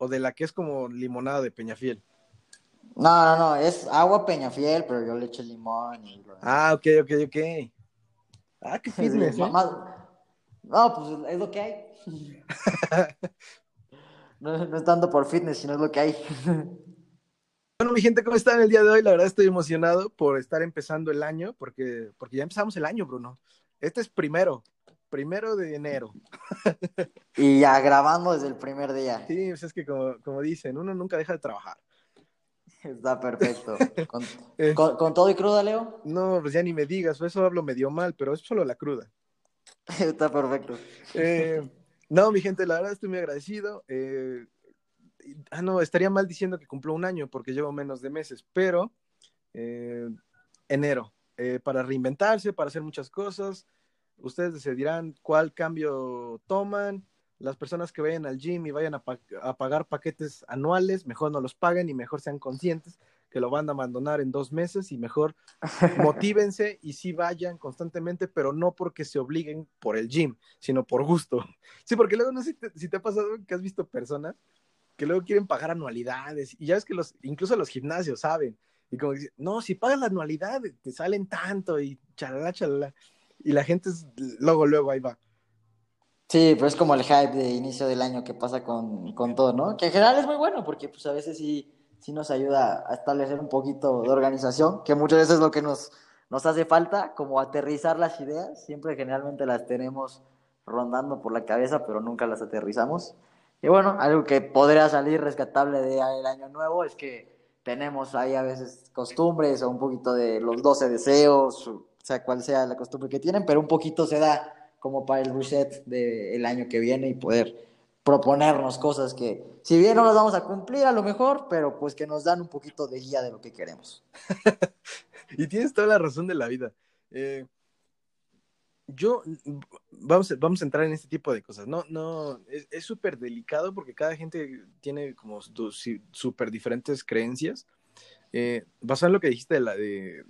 o de la que es como limonada de Peñafiel? No, no, no, es agua Peñafiel, pero yo le eché limón y... Ah, ok, ok, ok. Ah, qué fitness, ¿eh? No, pues es lo que hay. no, no es tanto por fitness, sino es lo que hay. Bueno, mi gente, ¿cómo están el día de hoy? La verdad estoy emocionado por estar empezando el año, porque, porque ya empezamos el año, Bruno. Este es primero, primero de enero. y ya grabando desde el primer día. Sí, pues es que como, como dicen, uno nunca deja de trabajar. Está perfecto. Eh. ¿Con, ¿Con, todo y cruda, Leo? No, pues ya ni me digas, eso hablo medio mal, pero es solo la cruda. Está perfecto. Eh, no, mi gente, la verdad estoy muy agradecido. Eh, ah, no, estaría mal diciendo que cumplo un año porque llevo menos de meses, pero enero, para reinventarse, para hacer muchas cosas. Ustedes decidirán cuál cambio toman. Las personas que vayan al gym y vayan a, a pagar paquetes anuales, mejor no los paguen y mejor sean conscientes que lo van a abandonar en dos meses y mejor motívense y sí vayan constantemente, pero no porque se obliguen por el gym, sino por gusto. Sí, porque luego no sé si te, si te ha pasado que has visto personas que luego quieren pagar anualidades. Y ya ves que los, incluso los gimnasios saben. Y como dicen, no, si pagas la anualidad, te salen tanto y chalala, chalala. Y la gente es, luego, luego ahí va. Sí, pero es como el hype de inicio del año que pasa con, con todo, ¿no? Que en general es muy bueno porque pues a veces sí, sí nos ayuda a establecer un poquito de organización, que muchas veces es lo que nos, nos hace falta, como aterrizar las ideas. Siempre generalmente las tenemos rondando por la cabeza, pero nunca las aterrizamos. Y bueno, algo que podría salir rescatable del año nuevo es que tenemos ahí a veces costumbres o un poquito de los 12 deseos, o sea, cual sea la costumbre que tienen, pero un poquito se da como para el reset del año que viene y poder proponernos cosas que, si bien no las vamos a cumplir a lo mejor, pero pues que nos dan un poquito de guía de lo que queremos. y tienes toda la razón de la vida. Eh, yo, vamos, vamos a entrar en este tipo de cosas, ¿no? No, es súper delicado porque cada gente tiene como súper diferentes creencias. Eh, basado en lo que dijiste de, la, de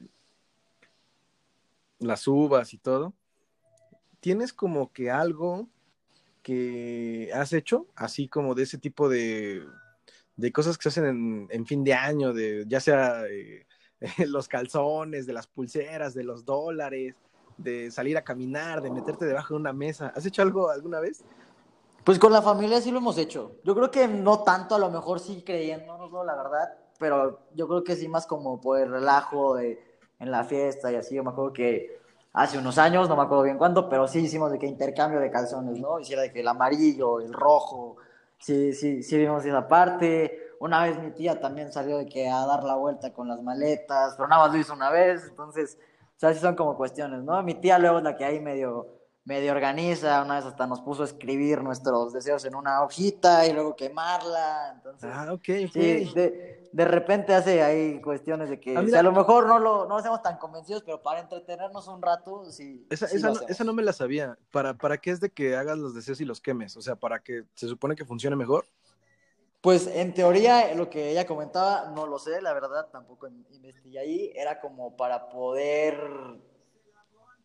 las uvas y todo, ¿tienes como que algo que has hecho, así como de ese tipo de, de cosas que se hacen en, fin de año, de ya sea eh, los calzones, de las pulseras, de los dólares? de salir a caminar, de meterte debajo de una mesa. ¿Has hecho algo alguna vez? Pues con la familia sí lo hemos hecho. Yo creo que no tanto, a lo mejor sí creyéndonos, la verdad, pero yo creo que sí más como por el relajo de, en la fiesta y así. Yo me acuerdo que hace unos años, no me acuerdo bien cuándo, pero sí hicimos de que intercambio de calzones, ¿no? Hiciera de que el amarillo, el rojo, sí, sí, sí vimos esa parte. Una vez mi tía también salió de que a dar la vuelta con las maletas, pero nada más lo hizo una vez, entonces o sea, sí son como cuestiones, ¿no? Mi tía luego es la que ahí medio, medio organiza, una vez hasta nos puso a escribir nuestros deseos en una hojita y luego quemarla, entonces... Ah, ok. Sí, de, de repente hace ahí cuestiones de que ah, a lo mejor no lo no hacemos tan convencidos, pero para entretenernos un rato, sí. Esa, esa, no, esa no me la sabía. ¿Para, ¿Para qué es de que hagas los deseos y los quemes? O sea, ¿para que se supone que funcione mejor? Pues en teoría, lo que ella comentaba, no lo sé, la verdad, tampoco investigué ahí, era como para poder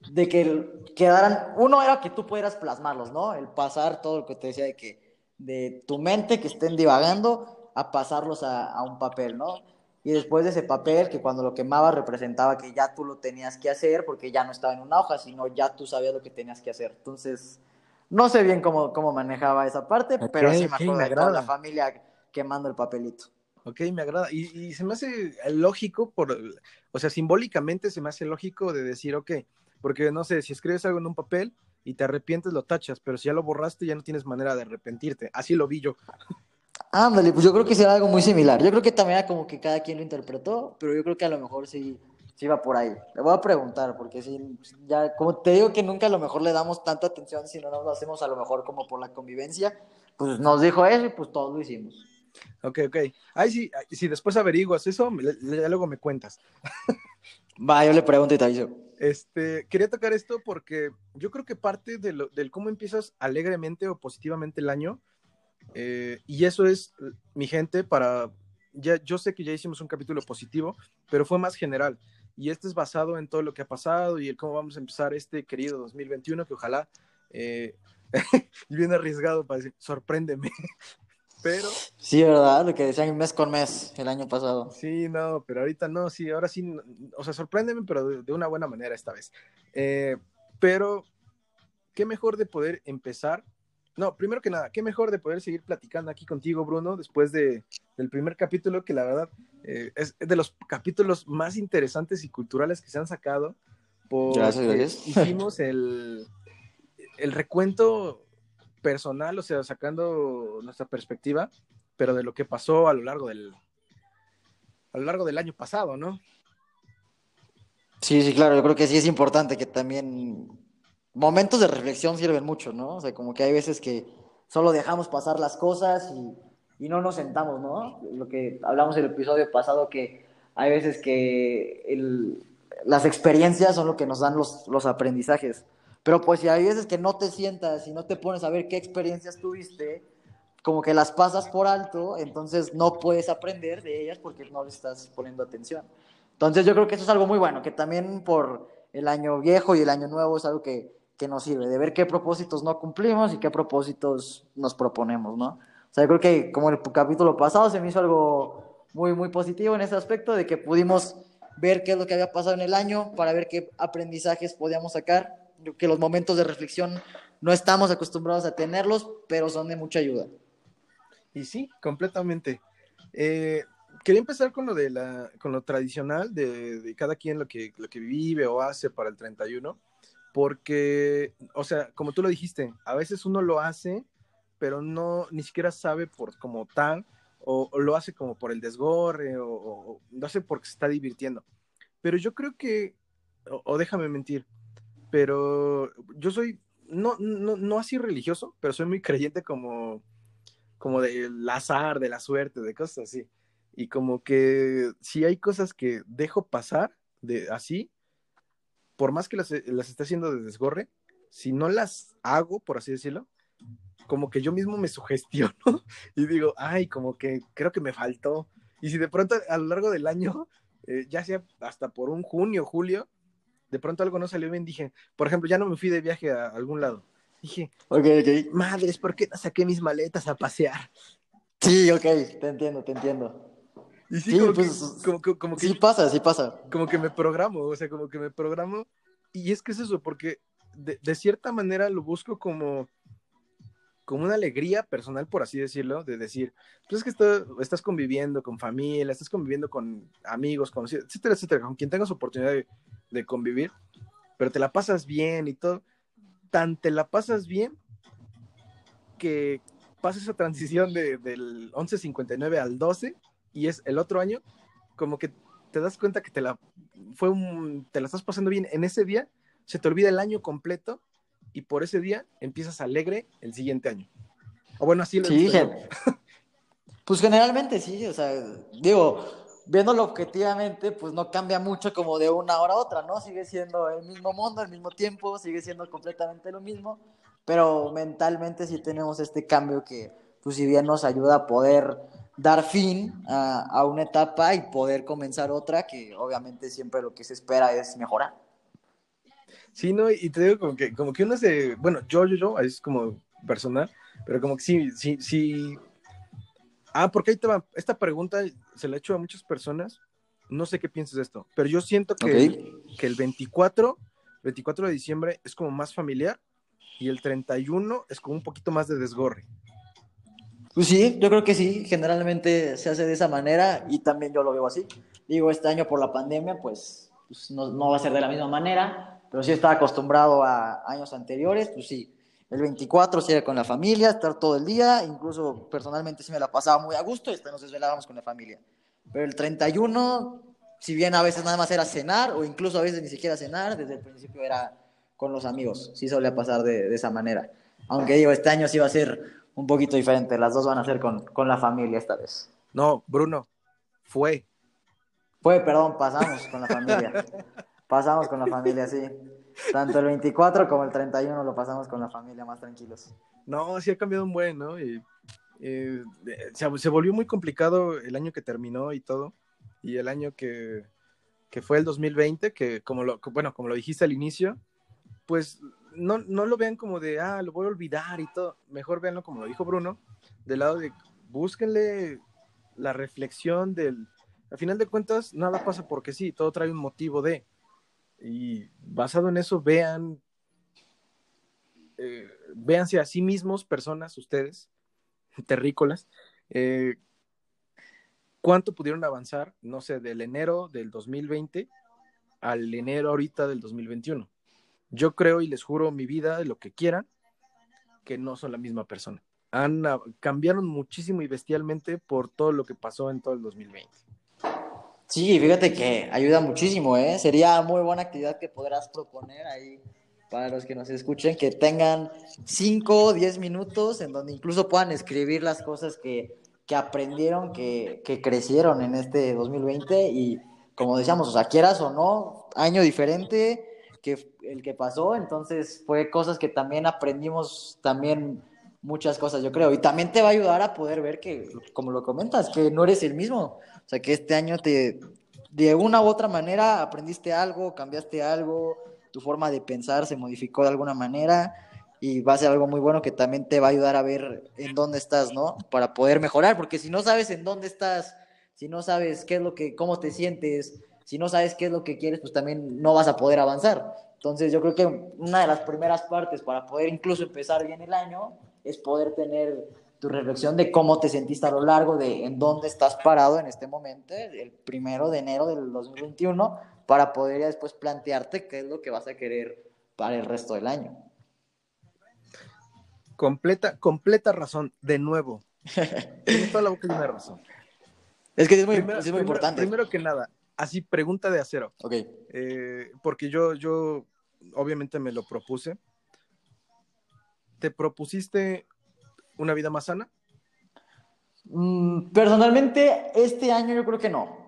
de que quedaran, uno era que tú pudieras plasmarlos, ¿no? El pasar todo lo que te decía de que de tu mente que estén divagando a pasarlos a, un papel, ¿no? Y después de ese papel, que cuando lo quemaba representaba que ya tú lo tenías que hacer porque ya no estaba en una hoja, sino ya tú sabías lo que tenías que hacer. Entonces, no sé bien cómo, cómo manejaba esa parte, pero sí me acuerdo de toda la familia quemando el papelito. Ok, me agrada. Y, se me hace lógico, por, o sea, simbólicamente se me hace lógico de decir, ok, porque no sé, si escribes algo en un papel y te arrepientes, lo tachas, pero si ya lo borraste, ya no tienes manera de arrepentirte. Así lo vi yo. Ándale, pues yo creo que será algo muy similar. Yo creo que también era como que cada quien lo interpretó, pero yo creo que a lo mejor sí, sí va por ahí. Le voy a preguntar, porque si ya, como te digo que nunca a lo mejor le damos tanta atención si no nos lo hacemos a lo mejor como por la convivencia, pues nos dijo eso y pues todos lo hicimos. Ok, ok. Ay, sí, si después averiguas eso, ya luego me cuentas. Va, yo le pregunto y te aviso. Este, quería tocar esto porque yo creo que parte de lo, del cómo empiezas alegremente o positivamente el año, eh, y eso es, mi gente, para, ya, yo sé que ya hicimos un capítulo positivo, pero fue más general, y este es basado en todo lo que ha pasado y el cómo vamos a empezar este querido 2021, que ojalá, eh, bien arriesgado para decir, sorpréndeme, pero... Sí, ¿verdad? Lo que decían mes con mes el año pasado. Sí, no, pero ahorita no, sí, ahora sí, o sea, sorpréndeme, pero de, una buena manera esta vez. Eh, pero, qué mejor de poder empezar. No, primero que nada, qué mejor de poder seguir platicando aquí contigo, Bruno, después de, del primer capítulo, que la verdad eh, es de los capítulos más interesantes y culturales que se han sacado. gracias, gracias. Hicimos el, el recuento personal, o sea, sacando nuestra perspectiva, pero de lo que pasó a lo largo del a lo largo del año pasado, ¿no? Sí, sí, claro, yo creo que sí es importante que también momentos de reflexión sirven mucho, ¿no? O sea, como que hay veces que solo dejamos pasar las cosas y, no nos sentamos, ¿no? Lo que hablamos en el episodio pasado, que hay veces que las experiencias son lo que nos dan los, los aprendizajes. Pero pues si hay veces que no te sientas y no te pones a ver qué experiencias tuviste, como que las pasas por alto, entonces no puedes aprender de ellas porque no le estás poniendo atención. Entonces yo creo que eso es algo muy bueno, que también por el año viejo y el año nuevo es algo que, que nos sirve, de ver qué propósitos no cumplimos y qué propósitos nos proponemos, ¿no? O sea, yo creo que como el capítulo pasado se me hizo algo muy, muy positivo en ese aspecto, de que pudimos ver qué es lo que había pasado en el año para ver qué aprendizajes podíamos sacar que los momentos de reflexión no estamos acostumbrados a tenerlos, pero son de mucha ayuda. Y sí, completamente. Eh, quería empezar con lo de la, con lo tradicional de, cada quien lo que, lo que vive o hace para el 31, porque, o sea, como tú lo dijiste, a veces uno lo hace, pero no, ni siquiera sabe por como tal, o, lo hace como por el desgorre, o, o, lo hace porque se está divirtiendo. Pero yo creo que, o déjame mentir, pero yo soy, no, no, no así religioso, pero soy muy creyente como, como del azar, de la suerte, de cosas así. Y como que si hay cosas que dejo pasar de así, por más que las, las esté haciendo de desgorre, si no las hago, por así decirlo, como que yo mismo me sugestiono y digo, ay, como que creo que me faltó. Y si de pronto a lo largo del año, eh, ya sea hasta por un junio, julio, de pronto algo no salió bien, dije, por ejemplo, ya no me fui de viaje a algún lado. Dije, ok, ok. Madres, ¿por qué no saqué mis maletas a pasear? Sí, ok, te entiendo, te entiendo. Y sí, como, pues, que, como, Sí pasa, sí pasa. Como que me programo, o sea, como que me programo. Y es que es eso, porque de, de cierta manera lo busco como como una alegría personal, por así decirlo, de decir, pues es que estás conviviendo con familia, estás conviviendo con amigos, conocidos, etcétera, etcétera, con quien tengas oportunidad de, de convivir, pero te la pasas bien y todo, tan te la pasas bien que pasa esa transición de, del 11.59 al 12 y es el otro año, como que te das cuenta que te la, fue un, te la estás pasando bien en ese día, se te olvida el año completo y por ese día empiezas alegre el siguiente año. O bueno, así lo Sí, pues generalmente sí, o sea, digo, viéndolo objetivamente, pues no cambia mucho como de una hora a otra, ¿no? Sigue siendo el mismo mundo, el mismo tiempo, sigue siendo completamente lo mismo, pero mentalmente sí tenemos este cambio que, pues si bien nos ayuda a poder dar fin a, a una etapa y poder comenzar otra, que obviamente siempre lo que se espera es mejorar. Sí, no, y te digo como que, como que uno se, bueno, yo, yo, yo, es como personal, pero como que sí, sí, sí. Ah, porque ahí te va, esta pregunta se la he hecho a muchas personas, no sé qué piensas de esto, pero yo siento que, que el 24, 24 de diciembre es como más familiar y el 31 es como un poquito más de desgorre. Pues sí, yo creo que sí, generalmente se hace de esa manera y también yo lo veo así. Digo, este año por la pandemia, pues, pues no, no, va a ser de la misma manera, pero sí estaba acostumbrado a años anteriores, pues sí. El 24 sí era con la familia, estar todo el día, incluso personalmente sí me la pasaba muy a gusto y hasta nos desvelábamos con la familia. Pero el 31, si bien a veces nada más era cenar, o incluso a veces ni siquiera cenar, desde el principio era con los amigos, sí solía pasar de, de esa manera. Aunque digo, este año sí va a ser un poquito diferente, las dos van a ser con, con la familia esta vez. No, Bruno, fue. Fue, perdón, pasamos con la familia. Pasamos con la familia, sí. Tanto el 24 como el 31 lo pasamos con la familia más tranquilos. No, sí ha cambiado un buen, ¿no? Y, eh, se, volvió muy complicado el año que terminó y todo. Y el año que, que fue el 2020, que como lo, bueno, como lo dijiste al inicio, pues no, no lo vean como de, ah, lo voy a olvidar y todo. Mejor véanlo como lo dijo Bruno, del lado de búsquenle la reflexión del... Al final de cuentas, nada pasa porque sí, todo trae un motivo de... Y basado en eso, vean, eh, véanse a sí mismos, personas, ustedes, terrícolas, eh, cuánto pudieron avanzar, no sé, del enero del 2020 al enero ahorita del 2021. Yo creo y les juro mi vida, lo que quieran, que no son la misma persona. Han, cambiaron muchísimo y bestialmente por todo lo que pasó en todo el 2020. Sí, fíjate que ayuda muchísimo, ¿eh? Sería muy buena actividad que podrás proponer ahí para los que nos escuchen, que tengan 5 o 10 minutos en donde incluso puedan escribir las cosas que, que aprendieron, que, que, crecieron en este 2020 y como decíamos, o sea, quieras o no, año diferente que el que pasó, entonces fue cosas que también aprendimos, también muchas cosas, yo creo, y también te va a ayudar a poder ver que, como lo comentas, que no eres el mismo, o sea, que este año te, de una u otra manera, aprendiste algo, cambiaste algo, tu forma de pensar se modificó de alguna manera, y va a ser algo muy bueno que también te va a ayudar a ver en dónde estás, ¿no? Para poder mejorar, porque si no sabes en dónde estás, si no sabes qué es lo que, cómo te sientes, si no sabes qué es lo que quieres, pues también no vas a poder avanzar. Entonces yo creo que una de las primeras partes para poder incluso empezar bien el año es poder tener tu reflexión de cómo te sentiste a lo largo de en dónde estás parado en este momento, el primero de enero del 2021, para poder ya después plantearte qué es lo que vas a querer para el resto del año. Completa, completa razón, de nuevo. Tienes toda la boca de una razón. Es que es muy, es muy importante. Primero que nada, así pregunta de acero. Ok. Eh, porque yo, yo obviamente me lo propuse. ¿Te propusiste una vida más sana? Mm, personalmente, este año yo creo que no.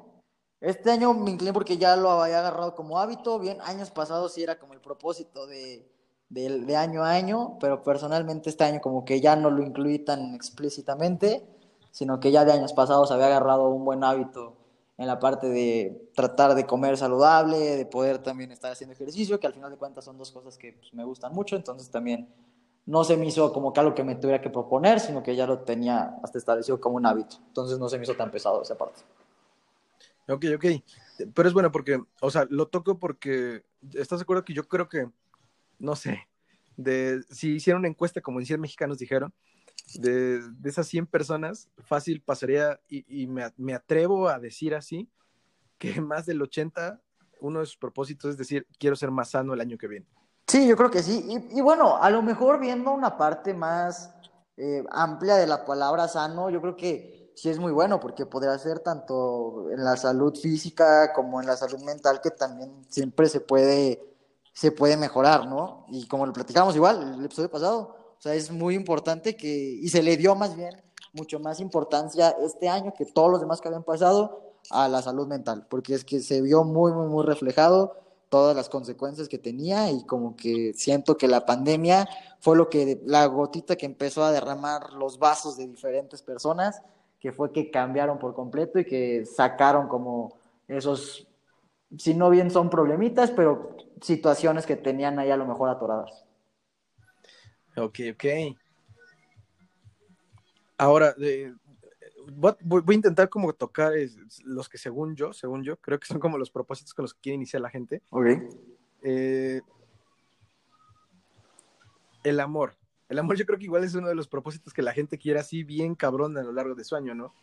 Este año me incliné porque ya lo había agarrado como hábito. Bien, años pasados sí era como el propósito de, de, año a año, pero personalmente este año como que ya no lo incluí tan explícitamente sino que ya de años pasados había agarrado un buen hábito en la parte de tratar de comer saludable, de poder también estar haciendo ejercicio, que al final de cuentas son dos cosas que pues, me gustan mucho, entonces también no se me hizo como que algo que me tuviera que proponer, sino que ya lo tenía hasta establecido como un hábito, entonces no se me hizo tan pesado esa parte. Ok, ok, pero es bueno porque, o sea, lo toco porque, ¿estás de acuerdo que yo creo que, no sé, de, si hicieron una encuesta como en 100 mexicanos dijeron, de, esas 100 personas, fácil pasaría, y, me, atrevo a decir así, que más del 80, uno de sus propósitos es decir, quiero ser más sano el año que viene. Sí, yo creo que sí. Y, bueno, a lo mejor viendo una parte más eh, amplia de la palabra sano, yo creo que sí es muy bueno, porque podría ser tanto en la salud física como en la salud mental, que también siempre se puede, se puede mejorar, ¿no? Y como lo platicamos igual el episodio pasado, o sea, es muy importante que, y se le dio más bien mucho más importancia este año que todos los demás que habían pasado a la salud mental, porque es que se vio muy, muy, muy reflejado todas las consecuencias que tenía y como que siento que la pandemia fue lo que, la gotita que empezó a derramar los vasos de diferentes personas, que fue que cambiaron por completo y que sacaron como esos, si no bien son problemitas, pero situaciones que tenían ahí a lo mejor atoradas. Ok, ok. Ahora, voy, a intentar como tocar los que según yo, según yo, creo que son como los propósitos con los que quiere iniciar la gente. Ok. Eh, el amor. El amor yo creo que igual es uno de los propósitos que la gente quiere así bien cabrón a lo largo de su año, ¿no?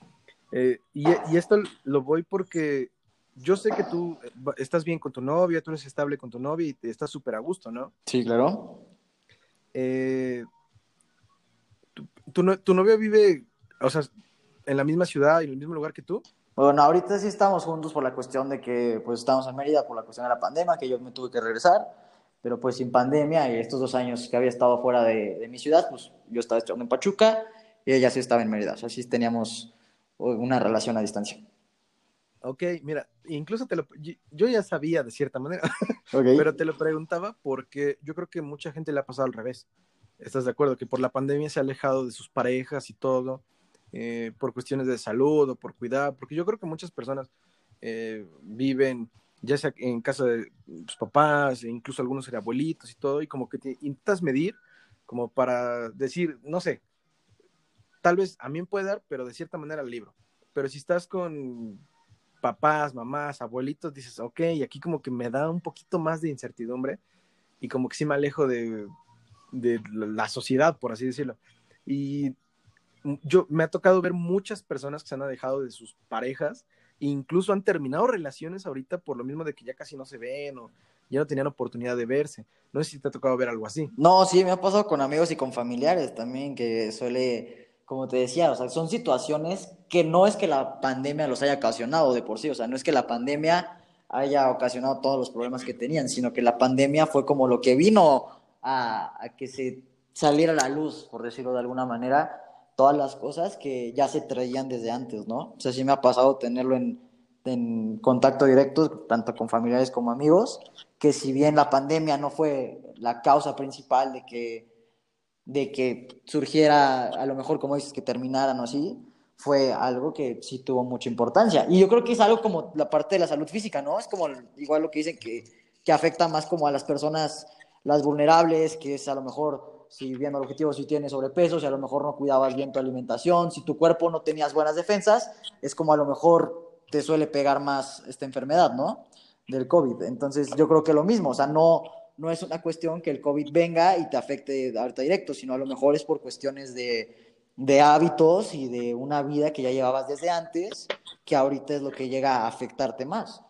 Eh, y, y, esto lo voy porque yo sé que tú estás bien con tu novia, tú eres estable con tu novia y te estás súper a gusto, ¿no? Sí, claro. Eh, ¿tu, tu, novio vive, o sea, en la misma ciudad y en el mismo lugar que tú? Bueno, ahorita sí estamos juntos por la cuestión de que pues estamos en Mérida por la cuestión de la pandemia, que yo me tuve que regresar, pero pues sin pandemia y estos dos años que había estado fuera de, de mi ciudad, pues yo estaba estudiando en Pachuca y ella sí estaba en Mérida, o sea, sí teníamos una relación a distancia. Ok, mira, incluso te lo, yo ya sabía de cierta manera, pero te lo preguntaba porque yo creo que mucha gente le ha pasado al revés. ¿Estás de acuerdo? Que por la pandemia se ha alejado de sus parejas y todo, eh, por cuestiones de salud o por cuidar, porque yo creo que muchas personas eh, viven ya sea en casa de sus papás, e incluso algunos eran abuelitos y todo, y como que te intentas medir como para decir, no sé, tal vez a mí me puede dar, pero de cierta manera libro. Pero si estás con papás, mamás, abuelitos, dices, ok, y aquí como que me da un poquito más de incertidumbre y como que sí me alejo de, de la sociedad, por así decirlo. Y yo me ha tocado ver muchas personas que se han alejado de sus parejas e incluso han terminado relaciones ahorita por lo mismo de que ya casi no se ven o ya no tenían oportunidad de verse. No sé si te ha tocado ver algo así. No, sí, me ha pasado con amigos y con familiares también, que suele, como te decía, o sea, son situaciones que no es que la pandemia los haya ocasionado de por sí, o sea, no es que la pandemia haya ocasionado todos los problemas que tenían, sino que la pandemia fue como lo que vino a, a que se saliera a la luz, por decirlo de alguna manera, todas las cosas que ya se traían desde antes, ¿no? O sea, sí me ha pasado tenerlo en, en contacto directo, tanto con familiares como amigos, que si bien la pandemia no fue la causa principal de que, de que surgiera, a lo mejor como dices, que terminaran o así, fue algo que sí tuvo mucha importancia. Y yo creo que es algo como la parte de la salud física, ¿no? Es como igual lo que dicen que, que afecta más como a las personas, las vulnerables, que es a lo mejor si viendo el objetivo, si tienes sobrepeso, si a lo mejor no cuidabas bien tu alimentación, si tu cuerpo no tenías buenas defensas, es como a lo mejor te suele pegar más esta enfermedad, ¿no? Del COVID. Entonces yo creo que lo mismo, o sea, no, no es una cuestión que el COVID venga y te afecte ahorita directo, sino a lo mejor es por cuestiones de, de hábitos y de una vida que ya llevabas desde antes, que ahorita es lo que llega a afectarte más.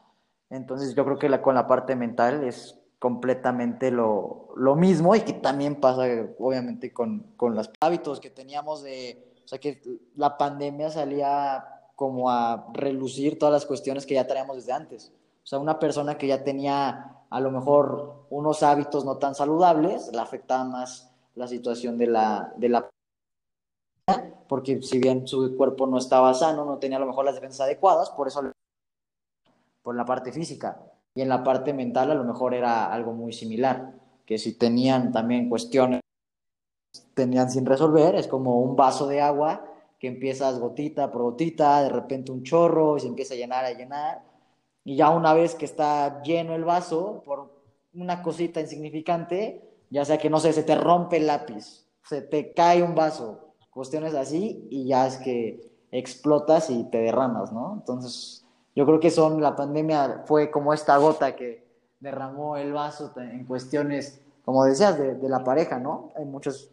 Entonces yo creo que la, con la parte mental es completamente lo, lo, mismo y que también pasa obviamente con, con, los hábitos que teníamos de, o sea que la pandemia salía como a relucir todas las cuestiones que ya traíamos desde antes. O sea, una persona que ya tenía a lo mejor unos hábitos no tan saludables, le afectaba más la situación de la, de la porque si bien su cuerpo no estaba sano, no tenía a lo mejor las defensas adecuadas, por eso por la parte física y en la parte mental a lo mejor era algo muy similar, que si tenían también cuestiones, tenían sin resolver, es como un vaso de agua que empiezas gotita por gotita, de repente un chorro y se empieza a llenar, a llenar, y ya una vez que está lleno el vaso, por una cosita insignificante, ya sea que no sé, se te rompe el lápiz, se te cae un vaso, cuestiones así, y ya es que explotas y te derramas, ¿no? Entonces, yo creo que son, la pandemia fue como esta gota que derramó el vaso en cuestiones, como decías, de, de la pareja, ¿no? Hay muchas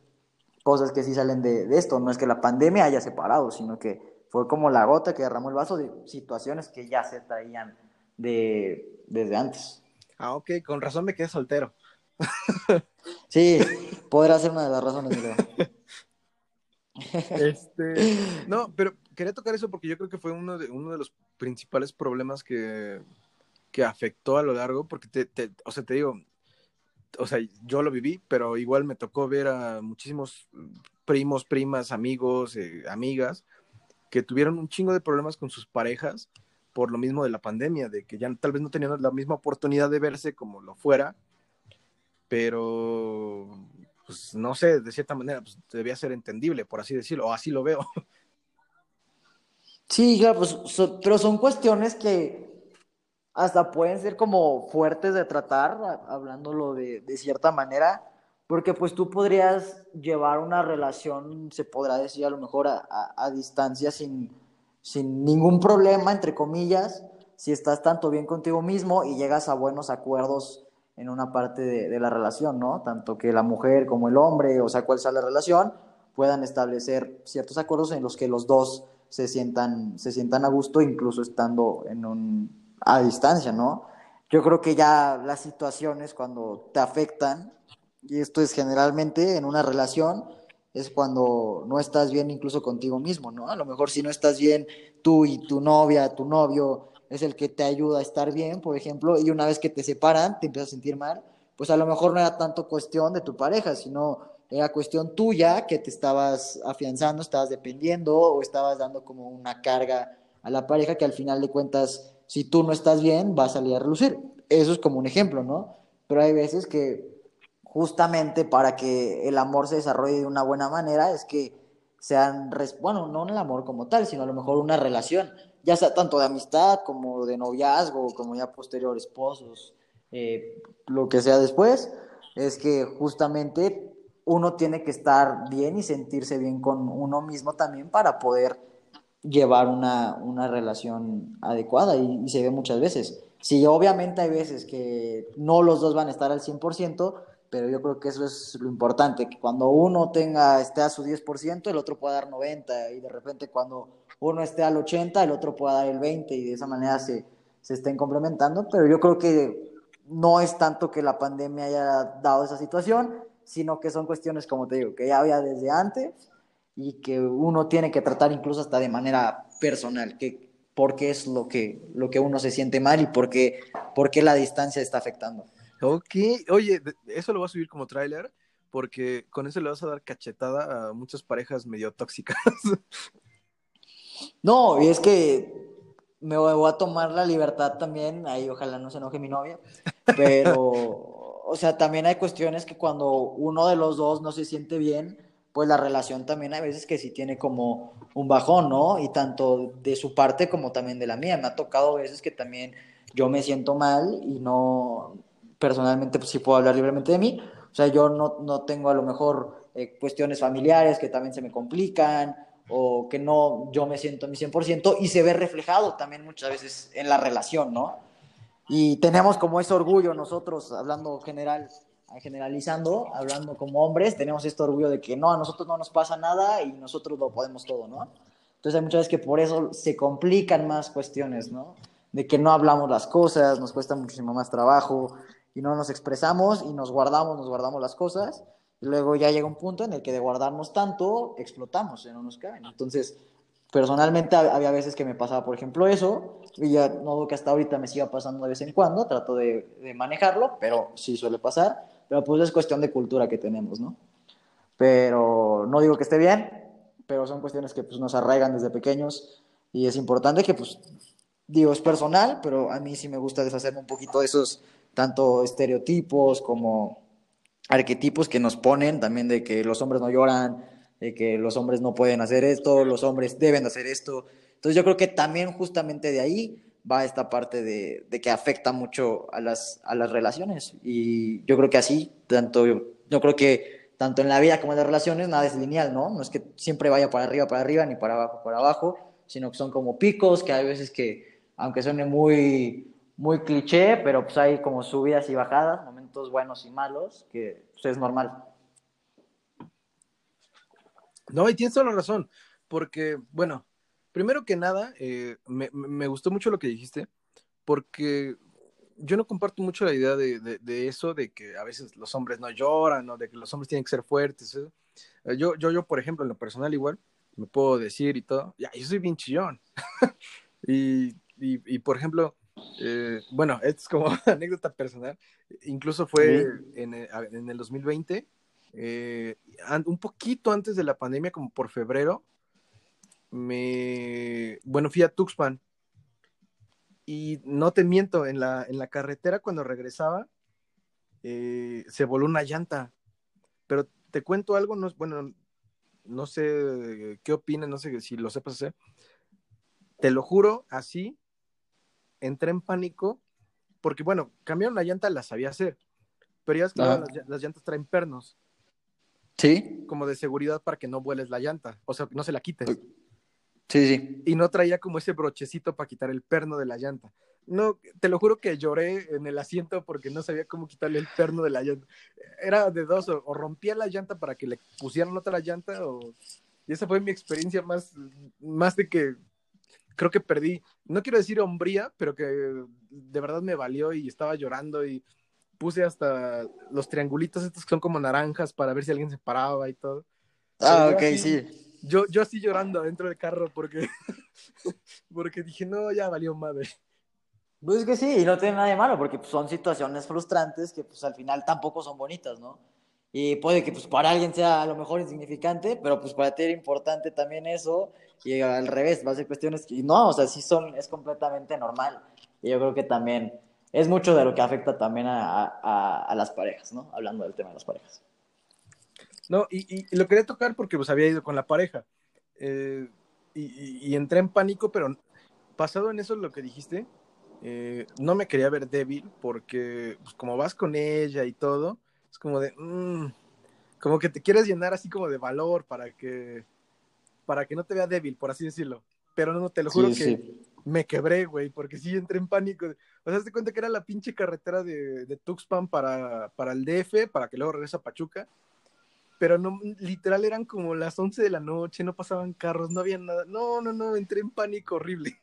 cosas que sí salen de, de, esto, no es que la pandemia haya separado, sino que fue como la gota que derramó el vaso de situaciones que ya se traían de, desde antes. Ah, ok, con razón me quedé soltero. Sí, podrá ser una de las razones, Este, no, pero quería tocar eso porque yo creo que fue uno de, uno de los principales problemas que, que afectó a lo largo, porque te, o sea, te digo, o sea, yo lo viví, pero igual me tocó ver a muchísimos primos, primas, amigos, eh, amigas, que tuvieron un chingo de problemas con sus parejas por lo mismo de la pandemia, de que ya tal vez no tenían la misma oportunidad de verse como lo fuera, pero pues no sé, de cierta manera, pues debía ser entendible, por así decirlo, o así lo veo. Sí, claro, pues, pero son cuestiones que hasta pueden ser como fuertes de tratar, hablándolo de, de, cierta manera, porque pues tú podrías llevar una relación, se podrá decir a lo mejor a, a, a distancia sin, sin ningún problema, entre comillas, si estás tanto bien contigo mismo y llegas a buenos acuerdos en una parte de, de, la relación, ¿no? Tanto que la mujer como el hombre, o sea, cuál sea la relación, puedan establecer ciertos acuerdos en los que los dos se sientan, se sientan a gusto, incluso estando en un, a distancia, ¿no? Yo creo que ya las situaciones cuando te afectan, y esto es generalmente en una relación, es cuando no estás bien incluso contigo mismo, ¿no? A lo mejor si no estás bien tú y tu novia, tu novio, es el que te ayuda a estar bien, por ejemplo, y una vez que te separan, te empiezas a sentir mal, pues a lo mejor no era tanto cuestión de tu pareja, sino era cuestión tuya que te estabas afianzando, estabas dependiendo o estabas dando como una carga a la pareja que al final de cuentas, si tú no estás bien, va a salir a relucir. Eso es como un ejemplo, ¿no? Pero hay veces que justamente para que el amor se desarrolle de una buena manera es que sean, bueno, no el amor como tal, sino a lo mejor una relación, ya sea tanto de amistad como de noviazgo, como ya posterior esposos, eh, lo que sea después, es que justamente uno tiene que estar bien y sentirse bien con uno mismo también para poder llevar una, una relación adecuada y, se ve muchas veces. Sí, obviamente hay veces que no los dos van a estar al 100%, pero yo creo que eso es lo importante, que cuando uno tenga, esté a su 10%, el otro pueda dar 90%, y de repente cuando uno esté al 80%, el otro pueda dar el 20%, y de esa manera se, se estén complementando, pero yo creo que no es tanto que la pandemia haya dado esa situación, sino que son cuestiones, como te digo, que ya había desde antes y que uno tiene que tratar incluso hasta de manera personal, que por qué es lo que, lo que uno se siente mal y por qué, por qué la distancia está afectando. Ok, oye, eso lo voy a subir como tráiler porque con eso le vas a dar cachetada a muchas parejas medio tóxicas. No, y es que me voy a tomar la libertad también, ahí ojalá no se enoje mi novia, pero, o sea, también hay cuestiones que cuando uno de los dos no se siente bien, pues la relación también hay veces que sí tiene como un bajón, ¿no? Y tanto de su parte como también de la mía. Me ha tocado veces que también yo me siento mal y no, personalmente, pues sí puedo hablar libremente de mí. O sea, yo no, no tengo a lo mejor eh, cuestiones familiares que también se me complican o que no yo me siento a mi 100% y se ve reflejado también muchas veces en la relación, ¿no? Y tenemos como ese orgullo nosotros, hablando general, generalizando, hablando como hombres, tenemos este orgullo de que no, a nosotros no nos pasa nada y nosotros lo podemos todo, ¿no? Entonces hay muchas veces que por eso se complican más cuestiones, ¿no? De que no hablamos las cosas, nos cuesta muchísimo más trabajo y no nos expresamos y nos guardamos, nos guardamos las cosas y luego ya llega un punto en el que de guardarnos tanto, explotamos, y no nos caben. Entonces, personalmente había veces que me pasaba, por ejemplo, eso, y ya no que hasta ahorita me siga pasando de vez en cuando, trato de, de manejarlo, pero sí suele pasar. Pero pues es cuestión de cultura que tenemos, ¿no? Pero no digo que esté bien, pero son cuestiones que pues nos arraigan desde pequeños y es importante que pues digo, es personal, pero a mí sí me gusta deshacerme un poquito de esos tanto estereotipos como arquetipos que nos ponen también de que los hombres no lloran, de que los hombres no pueden hacer esto, los hombres deben hacer esto. Entonces yo creo que también justamente de ahí va esta parte de, de, que afecta mucho a las, a las relaciones. Y yo creo que así, tanto, yo, creo que tanto en la vida como en las relaciones, nada es lineal, ¿no? No es que siempre vaya para arriba, para arriba, ni para abajo, para abajo, sino que son como picos, que hay veces que, aunque suene muy, muy cliché, pero pues hay como subidas y bajadas, momentos buenos y malos, que pues, es normal. No, y tienes toda la razón, porque, bueno, primero que nada, eh, me, me, gustó mucho lo que dijiste, porque yo no comparto mucho la idea de, de, eso, de que a veces los hombres no lloran, o de que los hombres tienen que ser fuertes. Eh, yo, yo, yo, por ejemplo, en lo personal igual, me puedo decir y todo, ya, yo soy bien chillón. y, y, y, por ejemplo, eh, bueno, esto es como anécdota personal, incluso fue en, en, el 2020, un poquito antes de la pandemia, como por febrero, me, bueno, fui a Tuxpan. Y no te miento, en la, en la carretera cuando regresaba eh, se voló una llanta, pero te cuento algo, no, bueno, no sé qué opinas, no sé si lo sepas hacer, te lo juro, así, entré en pánico, porque bueno, cambiaron la llanta, la sabía hacer, pero ya es que las, las llantas traen pernos. Sí. Como de seguridad para que no vueles la llanta, o sea, no se la quites. Sí, sí. Y no traía como ese brochecito para quitar el perno de la llanta. No, te lo juro que lloré en el asiento porque no sabía cómo quitarle el perno de la llanta. Era de dos, o, rompía la llanta para que le pusieran otra llanta, o... Y esa fue mi experiencia más, más de que creo que perdí, no quiero decir hombría, pero que de verdad me valió y estaba llorando y puse hasta los triangulitos estos que son como naranjas para ver si alguien se paraba y todo. Ah, ok, sí yo, yo así llorando dentro del carro porque, porque dije, no, ya valió madre. Pues que sí, y no tiene nada de malo, porque pues, son situaciones frustrantes que pues al final tampoco son bonitas, ¿no? Y puede que pues para alguien sea a lo mejor insignificante, pero pues para ti era importante también eso, y al revés, va a ser cuestiones que no, o sea, sí son, es completamente normal. Y yo creo que también es mucho de lo que afecta también a, a, a las parejas, ¿no? Hablando del tema de las parejas. No, y, lo quería tocar porque pues había ido con la pareja. Eh, y, entré en pánico, pero pasado en eso lo que dijiste, eh, no me quería ver débil porque pues, como vas con ella y todo, es como de, mm, como que te quieres llenar así como de valor para que, para que no te vea débil, por así decirlo. Pero no, te lo juro que me quebré, güey, porque sí entré en pánico. O sea, te cuenta que era la pinche carretera de, Tuxpan para, para el DF, para que luego regrese a Pachuca. Pero no, literal eran como las 11 de la noche, no pasaban carros, no había nada. No, no, no, entré en pánico horrible.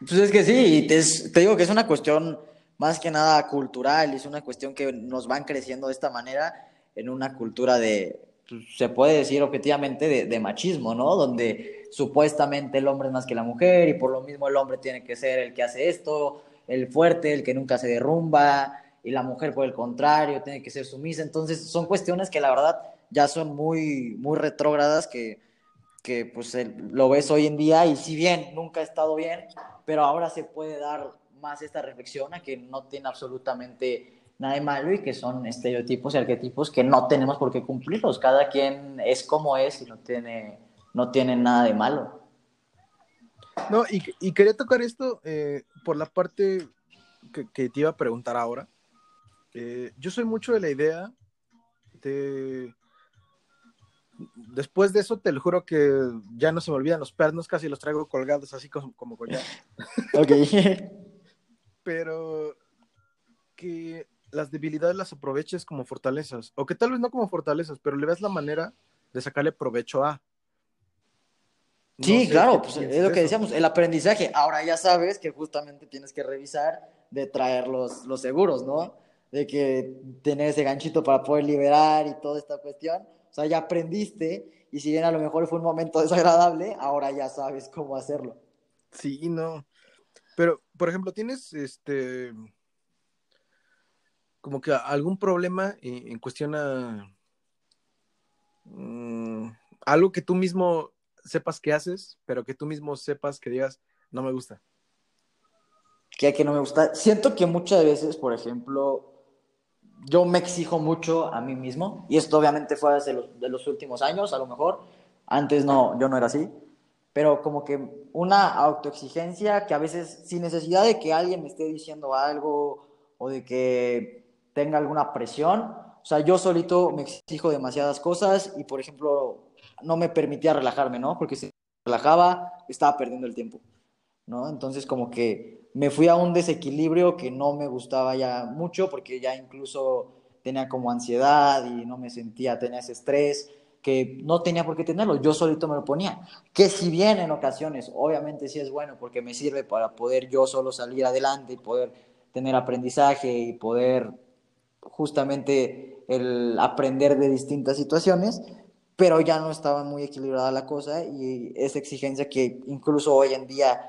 Pues es que sí, te, te digo que es una cuestión más que nada cultural, es una cuestión que nos van creciendo de esta manera en una cultura de, se puede decir objetivamente, de, de, machismo, ¿no? Donde supuestamente el hombre es más que la mujer y por lo mismo el hombre tiene que ser el que hace esto, el fuerte, el que nunca se derrumba, y la mujer por el contrario tiene que ser sumisa. Entonces son cuestiones que la verdad ya son muy, muy retrógradas que, que pues lo ves hoy en día y si bien nunca ha estado bien, pero ahora se puede dar más esta reflexión a que no tiene absolutamente nada de malo y que son estereotipos y arquetipos que no tenemos por qué cumplirlos. Cada quien es como es y no tiene, no tiene nada de malo. No, y, y quería tocar esto eh, por la parte que, que, te iba a preguntar ahora. Eh, yo soy mucho de la idea de... Después de eso, te lo juro que ya no se me olvidan los pernos, casi los traigo colgados así como, como collar. ok. Pero que las debilidades las aproveches como fortalezas, o que tal vez no como fortalezas, pero le ves la manera de sacarle provecho a. No sí, claro, pues es lo que decíamos, el aprendizaje. Ahora ya sabes que justamente tienes que revisar de traer los, los seguros, ¿no? De que tener ese ganchito para poder liberar y toda esta cuestión. O sea, ya aprendiste y si bien a lo mejor fue un momento desagradable, ahora ya sabes cómo hacerlo. Sí, no. Pero, por ejemplo, tienes este como que algún problema en, cuestión a mm, algo que tú mismo sepas que haces, pero que tú mismo sepas que digas, no me gusta. Que que no me gusta. Siento que muchas veces, por ejemplo, yo me exijo mucho a mí mismo, y esto obviamente fue desde los, de los últimos años, a lo mejor. Antes no, yo no era así, pero como que una autoexigencia que a veces, sin necesidad de que alguien me esté diciendo algo o de que tenga alguna presión. O sea, yo solito me exijo demasiadas cosas y, por ejemplo, no me permitía relajarme, ¿no? Porque si relajaba, estaba perdiendo el tiempo, ¿no? Entonces, como que me fui a un desequilibrio que no me gustaba ya mucho porque ya incluso tenía como ansiedad y no me sentía, tenía ese estrés que no tenía por qué tenerlo, yo solito me lo ponía. Que si bien en ocasiones, obviamente sí es bueno porque me sirve para poder yo solo salir adelante y poder tener aprendizaje y poder justamente el aprender de distintas situaciones, pero ya no estaba muy equilibrada la cosa y esa exigencia que incluso hoy en día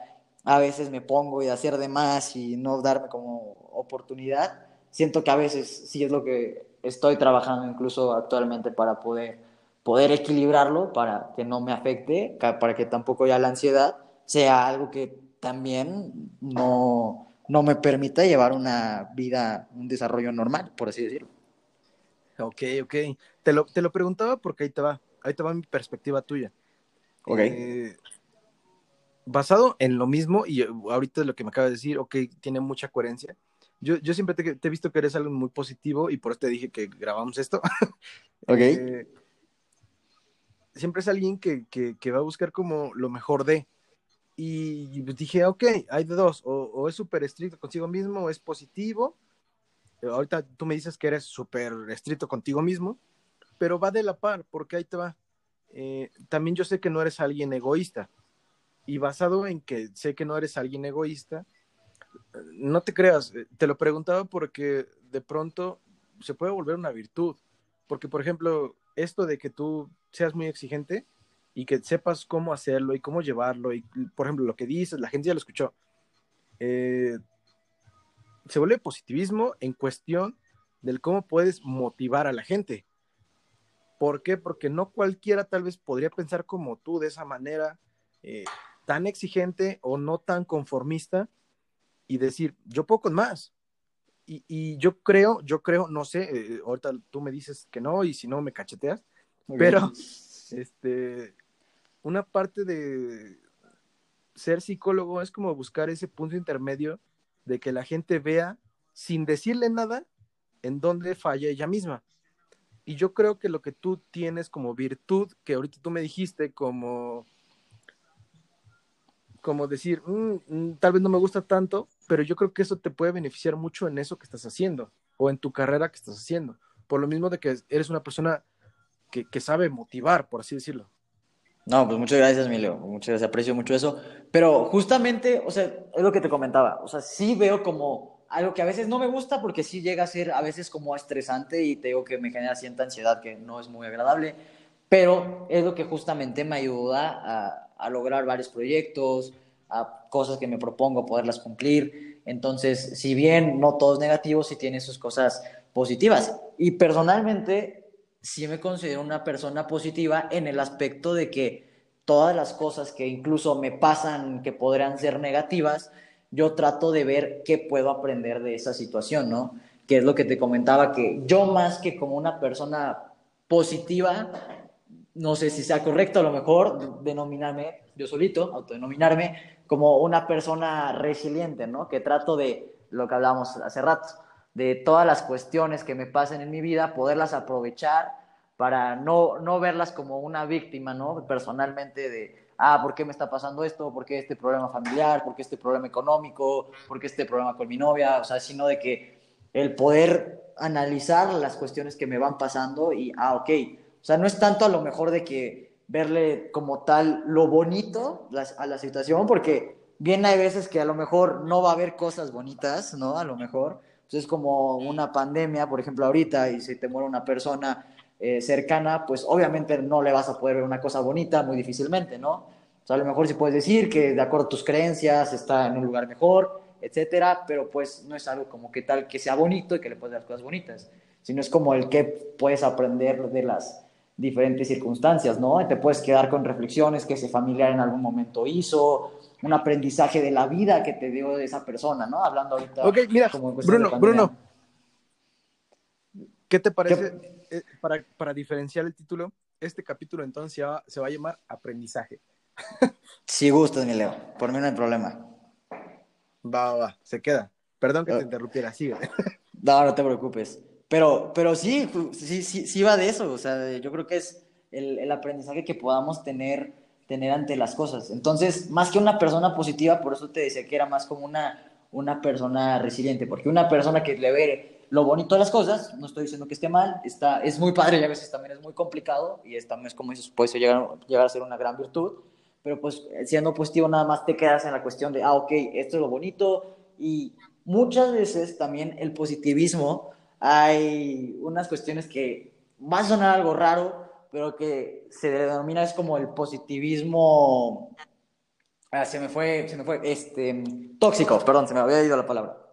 a veces me pongo y hacer de más y no darme como oportunidad, siento que a veces sí es lo que estoy trabajando incluso actualmente para poder, poder equilibrarlo, para que no me afecte, para que tampoco ya la ansiedad sea algo que también no, no me permita llevar una vida, un desarrollo normal, por así decirlo. Ok, ok. Te lo, te lo preguntaba porque ahí te va, ahí te va mi perspectiva tuya. Ok. Eh, basado en lo mismo, y ahorita lo que me acaba de decir, ok, tiene mucha coherencia. Yo, yo siempre te, he visto que eres algo muy positivo y por eso te dije que grabamos esto. ok. Eh, siempre es alguien que, que, que va a buscar como lo mejor de y dije, ok, hay de dos, o, es súper estricto consigo mismo, o es positivo. Eh, ahorita tú me dices que eres súper estricto contigo mismo, pero va de la par, porque ahí te va. Eh, también yo sé que no eres alguien egoísta, y basado en que sé que no eres alguien egoísta, no te creas, eh, te lo preguntaba porque de pronto se puede volver una virtud, porque por ejemplo, esto de que tú seas muy exigente, y que sepas cómo hacerlo y cómo llevarlo. Y, por ejemplo, lo que dices, la gente ya lo escuchó. Eh, se vuelve positivismo en cuestión del cómo puedes motivar a la gente. ¿Por qué? Porque no cualquiera tal vez podría pensar como tú de esa manera, eh, tan exigente o no tan conformista y decir, yo puedo con más. Y, y yo creo, yo creo, no sé, eh, ahorita tú me dices que no y si no me cacheteas, pero este, una parte de ser psicólogo es como buscar ese punto intermedio de que la gente vea sin decirle nada en dónde falla ella misma. Y yo creo que lo que tú tienes como virtud, que ahorita tú me dijiste como, como decir, mm, mm, tal vez no me gusta tanto, pero yo creo que eso te puede beneficiar mucho en eso que estás haciendo o en tu carrera que estás haciendo. Por lo mismo de que eres una persona que, que sabe motivar, por así decirlo. No, pues muchas gracias, Emilio. Muchas gracias, aprecio mucho eso. Pero justamente, o sea, es lo que te comentaba. O sea, sí veo como algo que a veces no me gusta porque sí llega a ser a veces como estresante y te digo que me genera cierta ansiedad que no es muy agradable. Pero es lo que justamente me ayuda a, lograr varios proyectos, a cosas que me propongo poderlas cumplir. Entonces, si bien no todo es negativo, sí tiene sus cosas positivas. Y personalmente, sí me considero una persona positiva en el aspecto de que todas las cosas que incluso me pasan que podrían ser negativas, yo trato de ver qué puedo aprender de esa situación, ¿no? Que es lo que te comentaba, que yo más que como una persona positiva, no sé si sea correcto a lo mejor denominarme yo solito, autodenominarme como una persona resiliente, ¿no? Que trato de lo que hablamos hace rato, de todas las cuestiones que me pasen en mi vida, poderlas aprovechar para no, no verlas como una víctima, ¿no? Personalmente de, ah, ¿por qué me está pasando esto? ¿Por qué este problema familiar? ¿Por qué este problema económico? ¿Por qué este problema con mi novia? O sea, sino de que el poder analizar las cuestiones que me van pasando y, ah, ok, o sea, no es tanto a lo mejor de que verle como tal lo bonito a la situación, porque bien hay veces que a lo mejor no va a haber cosas bonitas, ¿no? A lo mejor. Entonces, es como una pandemia, por ejemplo, ahorita, y si te muere una persona eh, cercana, pues obviamente no le vas a poder ver una cosa bonita muy difícilmente, ¿no? O sea, a lo mejor sí puedes decir que de acuerdo a tus creencias está en un lugar mejor, etcétera, pero pues no es algo como que tal que sea bonito y que le puedas dar cosas bonitas, sino es como el que puedes aprender de las diferentes circunstancias, ¿no? Te puedes quedar con reflexiones que ese familiar en algún momento hizo, un aprendizaje de la vida que te dio de esa persona, ¿no? Hablando ahorita. Ok, mira, Bruno, Bruno, ¿qué te parece? Eh, para, para, diferenciar el título, este capítulo entonces se va, se va a llamar Aprendizaje. si gustas, mi Leo, por mí no hay problema. Va, va, va, se queda. Perdón que te interrumpiera, sigue. no, no te preocupes. Pero, pero sí, sí, sí, sí va de eso. O sea, yo creo que es el, el aprendizaje que podamos tener, tener ante las cosas. Entonces, más que una persona positiva, por eso te decía que era más como una, una persona resiliente, porque una persona que le ve lo bonito de las cosas, no estoy diciendo que esté mal, está, es muy padre y a veces también es muy complicado y es también, como dices, puede llegar, llegar a ser una gran virtud, pero pues siendo positivo nada más te quedas en la cuestión de, ah, ok, esto es lo bonito y muchas veces también el positivismo, hay unas cuestiones que va a sonar algo raro, pero que se denomina es como el positivismo, ah, se me fue, se me fue, este, tóxico, perdón, se me había ido la palabra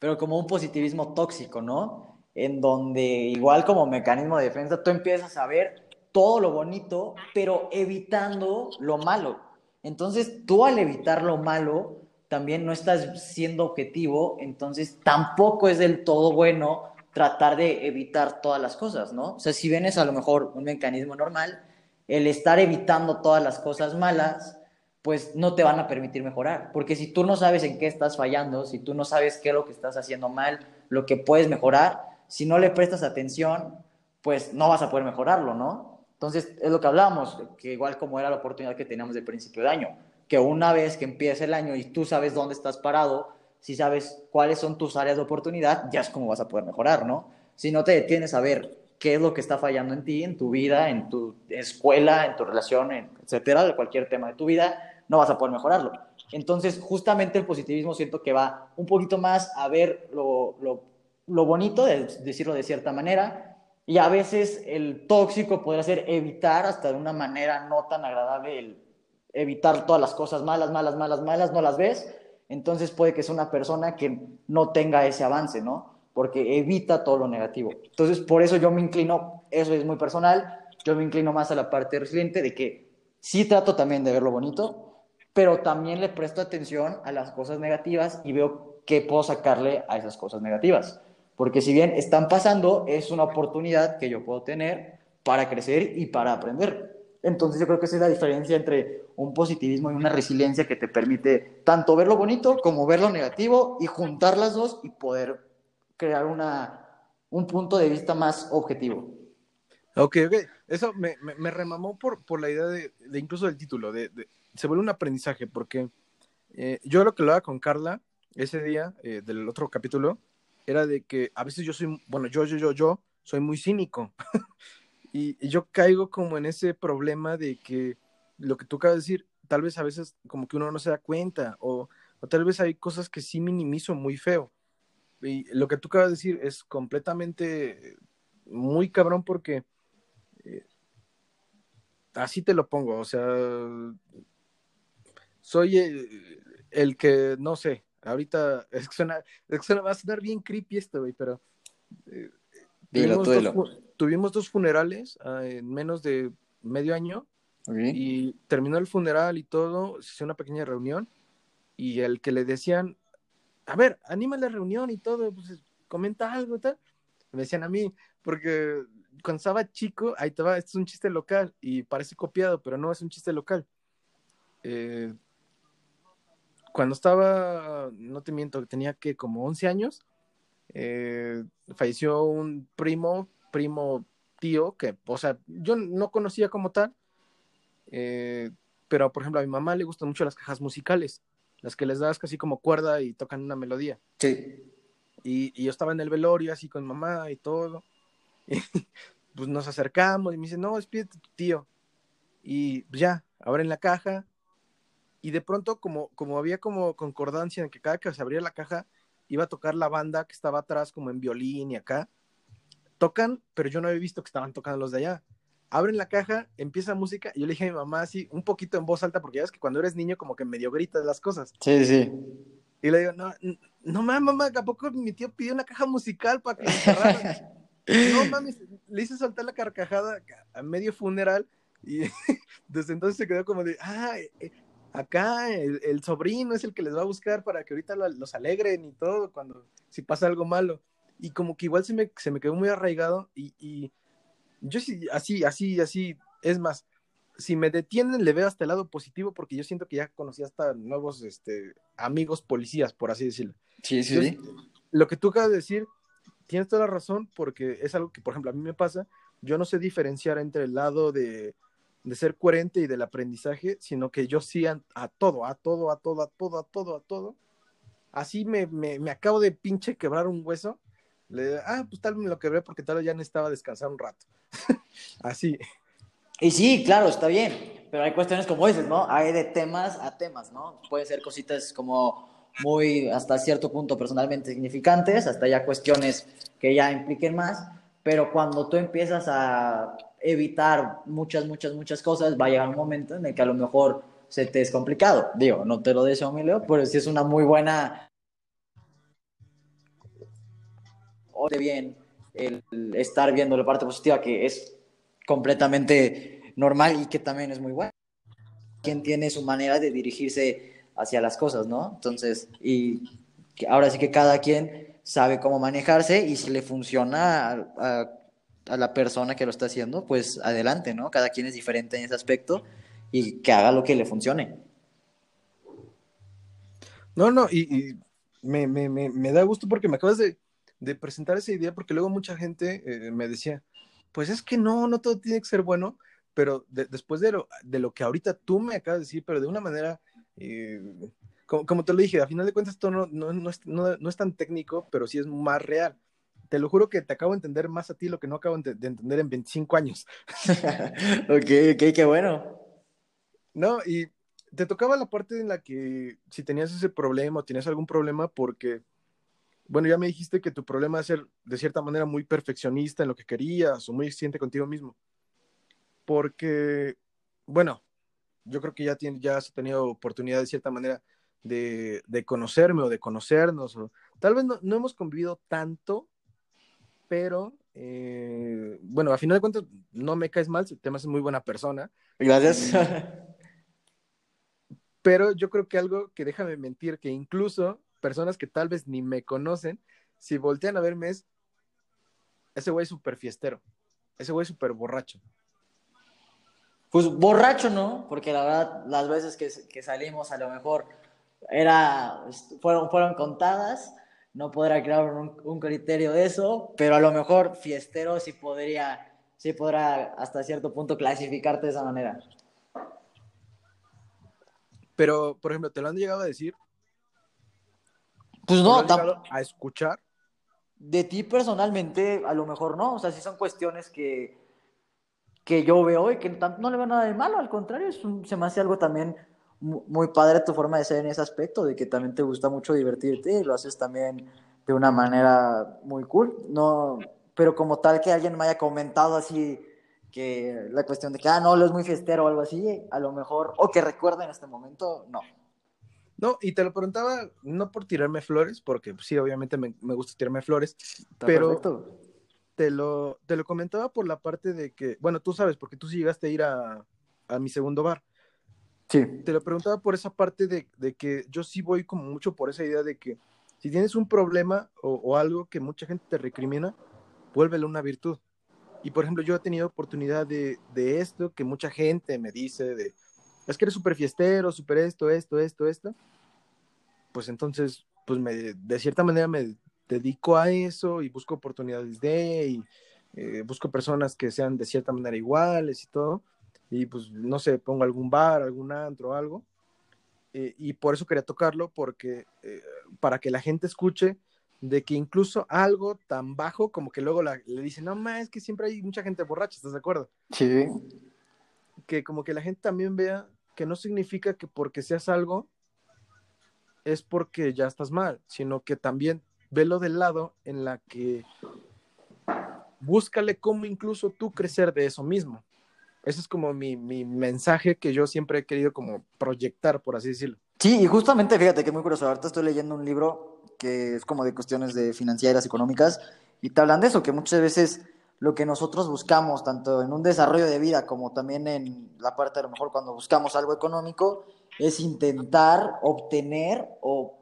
pero como un positivismo tóxico, ¿no? En donde igual como mecanismo de defensa tú empiezas a ver todo lo bonito, pero evitando lo malo. Entonces tú al evitar lo malo, también no estás siendo objetivo, entonces tampoco es del todo bueno tratar de evitar todas las cosas, ¿no? O sea, si vienes a lo mejor un mecanismo normal, el estar evitando todas las cosas malas, pues no te van a permitir mejorar. Porque si tú no sabes en qué estás fallando, si tú no sabes qué es lo que estás haciendo mal, lo que puedes mejorar, si no le prestas atención, pues no vas a poder mejorarlo, ¿no? Entonces, es lo que hablábamos, que igual como era la oportunidad que teníamos de principio de año, que una vez que empiece el año y tú sabes dónde estás parado, si sabes cuáles son tus áreas de oportunidad, ya es como vas a poder mejorar, ¿no? Si no te detienes a ver qué es lo que está fallando en ti, en tu vida, en tu escuela, en tu relación, etcétera, de cualquier tema de tu vida, no vas a poder mejorarlo. Entonces, justamente el positivismo siento que va un poquito más a ver lo, lo, bonito, de decirlo de cierta manera, y a veces el tóxico podría ser evitar hasta de una manera no tan agradable evitar todas las cosas malas, malas, malas, malas, no las ves, entonces puede que sea una persona que no tenga ese avance, ¿no? Porque evita todo lo negativo. Entonces, por eso yo me inclino, eso es muy personal, yo me inclino más a la parte resiliente de que sí trato también de ver lo bonito, pero también le presto atención a las cosas negativas y veo qué puedo sacarle a esas cosas negativas. Porque si bien están pasando, es una oportunidad que yo puedo tener para crecer y para aprender. Entonces yo creo que esa es la diferencia entre un positivismo y una resiliencia que te permite tanto ver lo bonito como ver lo negativo y juntar las dos y poder crear una, un punto de vista más objetivo. Ok, ok. Eso me, me, remamó por, por la idea de, incluso del título, de, se vuelve un aprendizaje, porque eh, yo lo que lo hago con Carla ese día eh, del otro capítulo era de que a veces yo soy, bueno, yo, yo, yo, yo soy muy cínico. y, yo caigo como en ese problema de que lo que tú acabas de decir, tal vez a veces como que uno no se da cuenta, o, o tal vez hay cosas que sí minimizo muy feo. Y lo que tú acabas de decir es completamente muy cabrón porque eh, así te lo pongo, o sea, soy el, que, no sé, ahorita es que suena, va a sonar bien creepy esto, güey, pero eh, tuvimos, Dos, tuvimos, dos, funerales ah, en menos de medio año y terminó el funeral y todo, se hizo una pequeña reunión y el que le decían, a ver, anima la reunión y todo, pues comenta algo y tal, me decían a mí, porque cuando estaba chico, ahí te va, esto es un chiste local y parece copiado, pero no es un chiste local. Eh, cuando estaba, no te miento, tenía que como 11 años, eh, falleció un primo, primo tío, que, o sea, yo no conocía como tal, eh, pero por ejemplo a mi mamá le gustan mucho las cajas musicales, las que les das casi como cuerda y tocan una melodía. Sí. Y, y yo estaba en el velorio así con mamá y todo. pues nos acercamos y me dice, no, despídete tu tío. Y pues, ya, abren la caja. Y de pronto, como, como había como concordancia en que cada que se abría la caja, iba a tocar la banda que estaba atrás, como en violín y acá. Tocan, pero yo no había visto que estaban tocando los de allá. Abren la caja, empieza música, y yo le dije a mi mamá así, un poquito en voz alta, porque ya ves que cuando eres niño como que medio gritas las cosas. Sí, sí. Y le digo, no, no mames, mamá, ¿a poco mi tío pidió una caja musical para que me No mames, le hice saltar la carcajada a medio funeral y desde entonces se quedó como de, ah, eh, acá el, sobrino es el que les va a buscar para que ahorita los alegren y todo cuando si pasa algo malo. Y como que igual se me, se me quedó muy arraigado y, y yo sí, así, así, así, es más, si me detienen le veo hasta el lado positivo porque yo siento que ya conocí hasta nuevos este, amigos policías, por así decirlo. Sí, sí, sí. Lo que tú acabas de decir tienes toda la razón porque es algo que, por ejemplo, a mí me pasa. Yo no sé diferenciar entre el lado de, ser coherente y del aprendizaje, sino que yo sí a, todo, a todo, a todo, a todo, a todo, a todo. Así me, me, acabo de pinche quebrar un hueso. Le, ah, pues tal vez me lo quebré porque tal vez ya necesitaba descansar un rato. Así. Y sí, claro, está bien, pero hay cuestiones como esas, ¿no? Hay de temas a temas, ¿no? Pueden ser cositas como muy hasta cierto punto personalmente significantes, hasta ya cuestiones que ya impliquen más, pero cuando tú empiezas a evitar muchas, muchas, muchas cosas, va a llegar un momento en el que a lo mejor se te es complicado. Digo, no te lo deseo, Emilio, pero sí es una muy buena... O de bien el estar viendo la parte positiva que es completamente normal y que también es muy buena. Quien tiene su manera de dirigirse hacia las cosas, ¿no? Entonces, y ahora sí que cada quien sabe cómo manejarse y si le funciona a, la persona que lo está haciendo, pues adelante, ¿no? Cada quien es diferente en ese aspecto y que haga lo que le funcione. No, no, y, me, me, me, da gusto porque me acabas de, presentar esa idea, porque luego mucha gente eh, me decía, pues es que no, no todo tiene que ser bueno, pero después de lo, de lo que ahorita tú me acabas de decir, pero de una manera como, te lo dije, a final de cuentas esto no, no, es, no, es, tan técnico, pero sí es más real. Te lo juro que te acabo de entender más a ti lo que no acabo de entender en 25 años. ok, ok, qué bueno. No, y te tocaba la parte en la que si tenías ese problema o tenías algún problema porque, bueno, ya me dijiste que tu problema es ser de cierta manera muy perfeccionista en lo que querías o muy exigente contigo mismo. Porque, bueno, yo creo que ya, tiene, ya has tenido oportunidad de cierta manera de, conocerme o de conocernos. O, tal vez no, hemos convivido tanto, pero eh, bueno, a final de cuentas no me caes mal, te es muy buena persona. Gracias. pero yo creo que algo que déjame mentir, que incluso personas que tal vez ni me conocen, si voltean a verme es, ese güey es súper fiestero, ese güey es súper borracho. Pues borracho, ¿no? Porque la verdad, las veces que, salimos a lo mejor era, fueron, fueron contadas, no podrá crear un, criterio de eso, pero a lo mejor fiestero sí podría sí podrá hasta cierto punto clasificarte de esa manera. Pero, por ejemplo, ¿te lo han llegado a decir? Pues ¿Te no, a escuchar? de ti personalmente, a lo mejor no. O sea, sí son cuestiones que, que yo veo y que no le veo nada de malo. Al contrario, es un- se me hace algo también mu- muy padre tu forma de ser en ese aspecto, de que también te gusta mucho divertirte y lo haces también de una manera muy cool. No, pero como tal que alguien me haya comentado así que la cuestión de que, ah, no, lo es muy fiestero o algo así, a lo mejor, o que recuerde en este momento, no. No, y te lo preguntaba no por tirarme flores, porque pues, sí, obviamente me, me gusta tirarme flores, Está Pero- perfecto. te lo, te lo comentaba por la parte de que, bueno, tú sabes, porque tú sí llegaste a ir a, a mi segundo bar. Sí. Te lo preguntaba por esa parte de, de que yo sí voy como mucho por esa idea de que si tienes un problema o, o algo que mucha gente te recrimina, vuélvelo una virtud. Y por ejemplo, yo he tenido oportunidad de, de esto que mucha gente me dice de, es que eres súper fiestero, súper esto, esto, esto, esto. Pues entonces, pues me, de cierta manera me dedico a eso y busco oportunidades de, y eh, busco personas que sean de cierta manera iguales y todo. Y pues, no sé, pongo algún bar, algún antro, algo. Eh, y por eso quería tocarlo, porque eh, para que la gente escuche de que incluso algo tan bajo como que luego la- le dicen, no más, es que siempre hay mucha gente borracha, ¿estás de acuerdo? Sí. Que como que la gente también vea que no significa que porque seas algo es porque ya estás mal, sino que también velo del lado en la que búscale cómo incluso tú crecer de eso mismo. Ese es como mi, mi mensaje que yo siempre he querido como proyectar, por así decirlo. Sí, y justamente fíjate que muy curioso. Ahorita estoy leyendo un libro que es como de cuestiones de financieras, económicas, y te hablan de eso, que muchas veces lo que nosotros buscamos, tanto en un desarrollo de vida como también en la parte a lo mejor cuando buscamos algo económico, es intentar obtener o,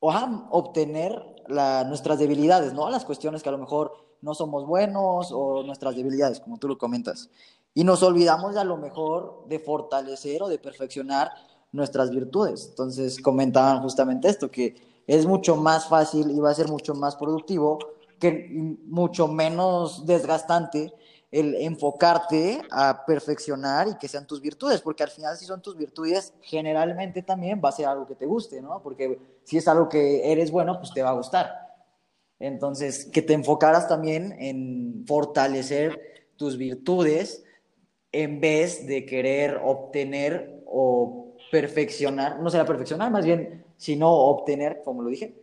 o ajá, obtener la- nuestras debilidades, ¿no? Las cuestiones que a lo mejor no somos buenos o nuestras debilidades, como tú lo comentas. Y nos olvidamos a lo mejor de fortalecer o de perfeccionar nuestras virtudes. Entonces comentaban justamente esto, que es mucho más fácil y va a ser mucho más productivo, que mucho menos desgastante el enfocarte a perfeccionar y que sean tus virtudes, porque al final si son tus virtudes, generalmente también va a ser algo que te guste, ¿no? Porque si es algo que eres bueno, pues te va a gustar. Entonces, que te enfocaras también en fortalecer tus virtudes en vez de querer obtener o perfeccionar, no será perfeccionar, más bien, sino obtener, como lo dije,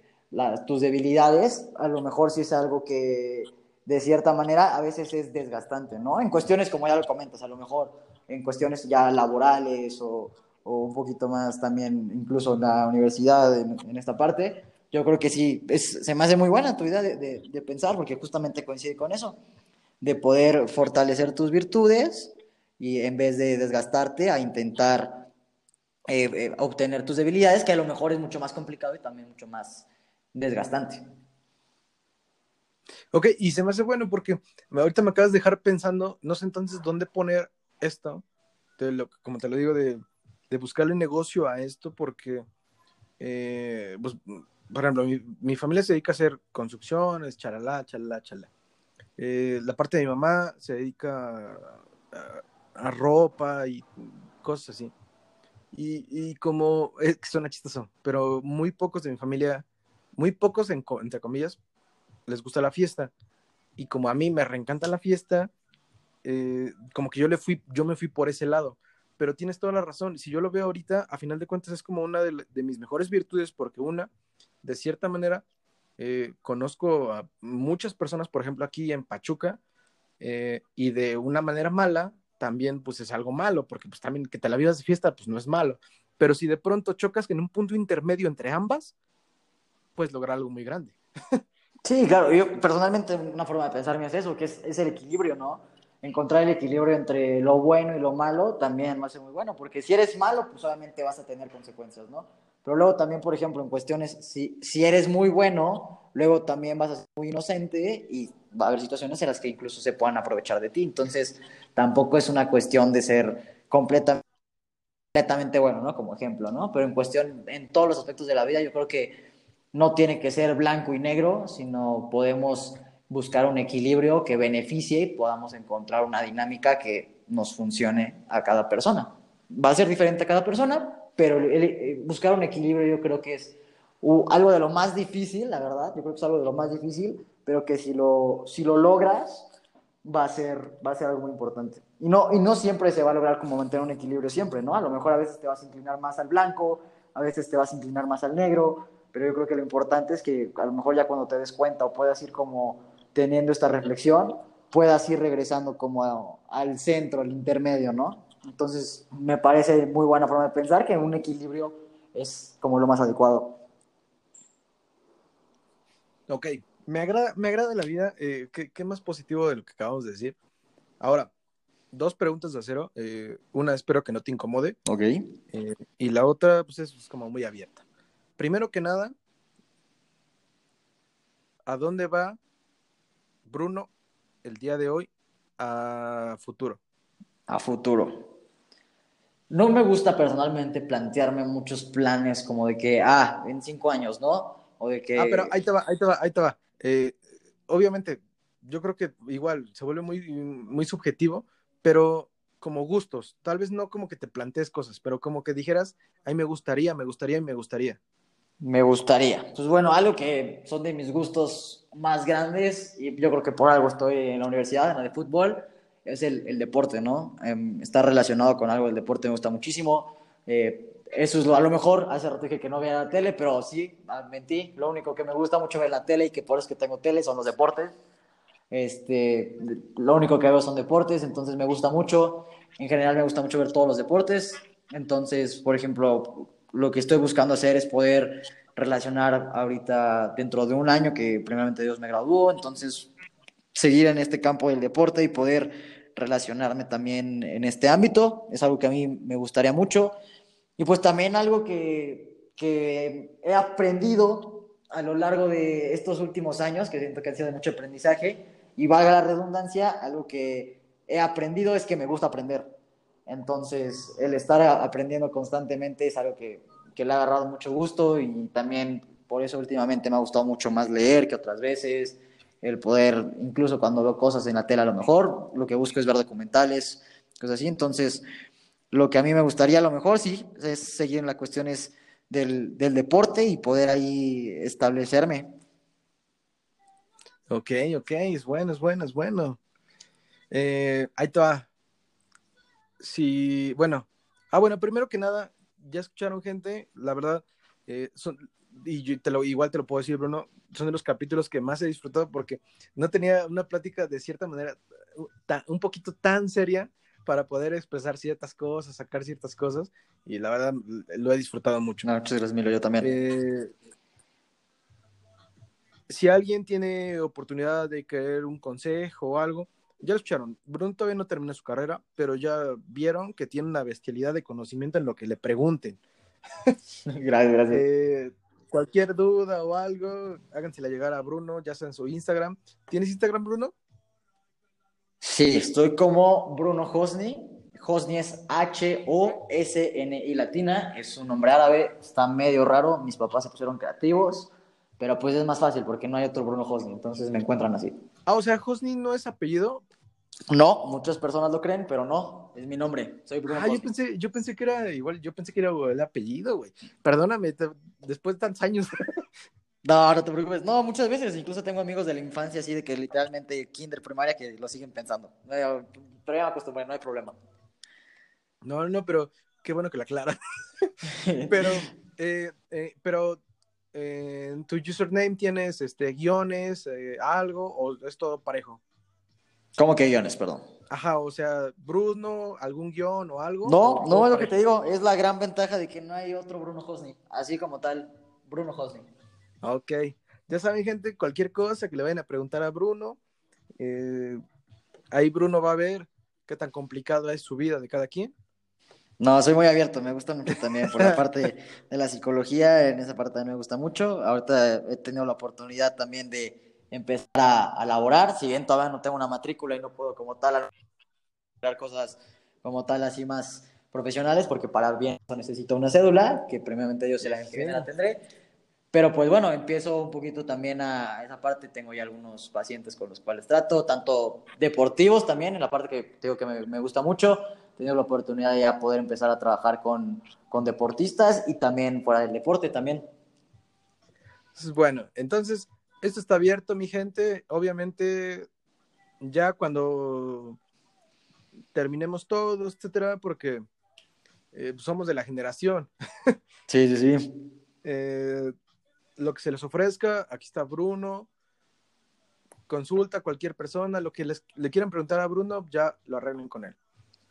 tus debilidades, a lo mejor sí es algo que de cierta manera a veces es desgastante, ¿no? En cuestiones como ya lo comentas, a lo mejor en cuestiones ya laborales o, o un poquito más también, incluso en la universidad, en, esta parte, yo creo que sí, es, se me hace muy buena tu idea de, de, de pensar, porque justamente coincide con eso, de poder fortalecer tus virtudes y en vez de desgastarte a intentar eh, eh, obtener tus debilidades, que a lo mejor es mucho más complicado y también mucho más desgastante. Ok, y se me hace bueno porque ahorita me acabas de dejar pensando, no sé entonces dónde poner esto, como te lo digo, de, de buscarle negocio a esto, porque, eh, pues, por ejemplo, mi, mi familia se dedica a hacer construcciones, chalala, chalala, chalala. Eh, la parte de mi mamá se dedica a, a ropa y cosas así. Y, y como, es que suena chistoso, pero muy pocos de mi familia, muy pocos, en entre comillas, les gusta la fiesta. Y como a mí me reencanta la fiesta, eh, como que yo, le fui, yo me fui por ese lado. Pero tienes toda la razón. Si yo lo veo ahorita, a final de cuentas es como una de, de mis mejores virtudes, porque una, de cierta manera, eh, conozco a muchas personas, por ejemplo, aquí en Pachuca, eh, y de una manera mala, también pues es algo malo, porque pues también que te la vivas de fiesta, pues no es malo. Pero si de pronto chocas en un punto intermedio entre ambas, puedes lograr algo muy grande. Sí, claro, yo personalmente una forma de pensar es eso, que es, es el equilibrio, ¿no? Encontrar el equilibrio entre lo bueno y lo malo también me hace muy bueno, porque si eres malo, pues obviamente vas a tener consecuencias, ¿no? Pero luego también, por ejemplo, en cuestiones, si, si eres muy bueno, luego también vas a ser muy inocente y va a haber situaciones en las que incluso se puedan aprovechar de ti. Entonces, tampoco es una cuestión de ser completamente completamente bueno, ¿no? Como ejemplo, ¿no? Pero en cuestión, en todos los aspectos de la vida, yo creo que no tiene que ser blanco y negro, sino podemos buscar un equilibrio que beneficie y podamos encontrar una dinámica que nos funcione a cada persona. Va a ser diferente a cada persona, pero eh, buscar un equilibrio yo creo que es algo de lo más difícil, la verdad, yo creo que es algo de lo más difícil, pero que si lo, si lo logras, va a, ser, va a ser algo muy importante. Y no, y no siempre se va a lograr como mantener un equilibrio siempre, ¿no? A lo mejor a veces te vas a inclinar más al blanco, a veces te vas a inclinar más al negro, pero yo creo que lo importante es que a lo mejor ya cuando te des cuenta o puedas ir como teniendo esta reflexión, puedas ir regresando como al centro, al intermedio, ¿no? Entonces, me parece muy buena forma de pensar que un equilibrio es como lo más adecuado. Ok, me agrada, me agrada la vida. Eh, ¿qué, más positivo de lo que acabamos de decir? Ahora, dos preguntas de acero. Eh, una espero que no te incomode. Ok. Eh, y la otra, pues es como muy abierta. Primero que nada, ¿a dónde va Bruno el día de hoy a futuro? A futuro. No me gusta personalmente plantearme muchos planes como de que, ah, en cinco años, ¿no? O de que... Ah, pero ahí te va, ahí te va, ahí te va. Eh, obviamente, yo creo que igual se vuelve muy, muy subjetivo, pero como gustos, tal vez no como que te plantees cosas, pero como que dijeras, ahí me gustaría, me gustaría y me gustaría. Me gustaría. Pues bueno, algo que son de mis gustos más grandes, y yo creo que por algo estoy en la universidad, en la de fútbol, es el, deporte, ¿no? Em, está relacionado con algo del deporte, me gusta muchísimo. Eh, eso es lo, a lo mejor, hace rato dije que no veía la tele, pero sí, mentí. Lo único que me gusta mucho ver la tele y que por eso que tengo tele son los deportes. Este, lo único que veo son deportes, entonces me gusta mucho. En general me gusta mucho ver todos los deportes. Entonces, por ejemplo, lo que estoy buscando hacer es poder relacionar ahorita dentro de un año que primeramente Dios me graduó, entonces seguir en este campo del deporte y poder relacionarme también en este ámbito. Es algo que a mí me gustaría mucho. Y pues también algo que, que he aprendido a lo largo de estos últimos años, que siento que ha sido de mucho aprendizaje, y valga la redundancia, algo que he aprendido es que me gusta aprender. Entonces, el estar aprendiendo constantemente es algo que, que le ha agarrado mucho gusto y también por eso últimamente me ha gustado mucho más leer que otras veces, el poder, incluso cuando veo cosas en la tela a lo mejor, lo que busco es ver documentales, cosas así. Entonces, lo que a mí me gustaría a lo mejor, sí, es seguir en las cuestiones del, del deporte y poder ahí establecerme. Ok, ok, es bueno, es bueno, es bueno. Eh, ahí te va. Sí, bueno. Ah, bueno, primero que nada, ya escucharon gente, la verdad, eh, son, y yo te lo, igual te lo puedo decir, Bruno, son de los capítulos que más he disfrutado porque no tenía una plática de cierta manera un poquito tan seria para poder expresar ciertas cosas, sacar ciertas cosas, y la verdad lo he disfrutado mucho. No, muchas gracias, Milo, yo también. Eh, si alguien tiene oportunidad de querer un consejo o algo, ya lo escucharon. Bruno todavía no termina su carrera, pero ya vieron que tiene una bestialidad de conocimiento en lo que le pregunten. gracias, gracias. Eh, cualquier duda o algo, hágansela llegar a Bruno, ya sea en su Instagram. ¿Tienes Instagram, Bruno? Sí, estoy como Bruno Hosni. Hosni es H-O-S-N-I latina. Es un nombre árabe, está medio raro. Mis papás se pusieron creativos, pero pues es más fácil porque no hay otro Bruno Hosni, entonces me encuentran así. Ah, o sea, Hosni no es apellido. No, muchas personas lo creen, pero no, es mi nombre. Soy Bruno. Ah, yo pensé, yo pensé que era igual, yo pensé que era el apellido, güey. Perdóname, después de tantos años. No, no te preocupes. No, muchas veces incluso tengo amigos de la infancia así de que literalmente kinder, primaria, que lo siguen pensando. Pero ya me acostumbré, no hay problema. No, no, pero qué bueno que la aclara. pero, eh, eh, pero eh, en tu username tienes este guiones, algo, o es todo parejo. ¿Cómo que guiones, perdón? Ajá, o sea, Bruno, algún guion o algo. No, no es lo que te digo, es la gran ventaja de que no hay otro Bruno Hosni, así como tal, Bruno Hosni. Ok, ya saben gente, cualquier cosa que le vayan a preguntar a Bruno, eh, ahí Bruno va a ver qué tan complicado es su vida de cada quien. No, soy muy abierto, me gusta mucho también por la parte de la psicología, en esa parte también me gusta mucho. Ahorita he tenido la oportunidad también de empezar a, laborar, si bien todavía no tengo una matrícula y no puedo como tal hablar cosas como tal así más profesionales, porque para bien necesito una cédula, que previamente yo sé la que la tendré Pero pues bueno, empiezo un poquito también a esa parte. Tengo ya algunos pacientes con los cuales trato, tanto deportivos también, en la parte que digo que me, me gusta mucho. Tenido la oportunidad de ya poder empezar a trabajar con, con deportistas y también fuera del deporte también. Bueno, entonces, esto está abierto, mi gente. Obviamente, ya cuando terminemos todo, etcétera, porque eh, somos de la generación. Sí, sí, sí. Eh, lo que se les ofrezca, aquí está Bruno. Consulta a cualquier persona, lo que les, le quieran preguntar a Bruno, ya lo arreglen con él.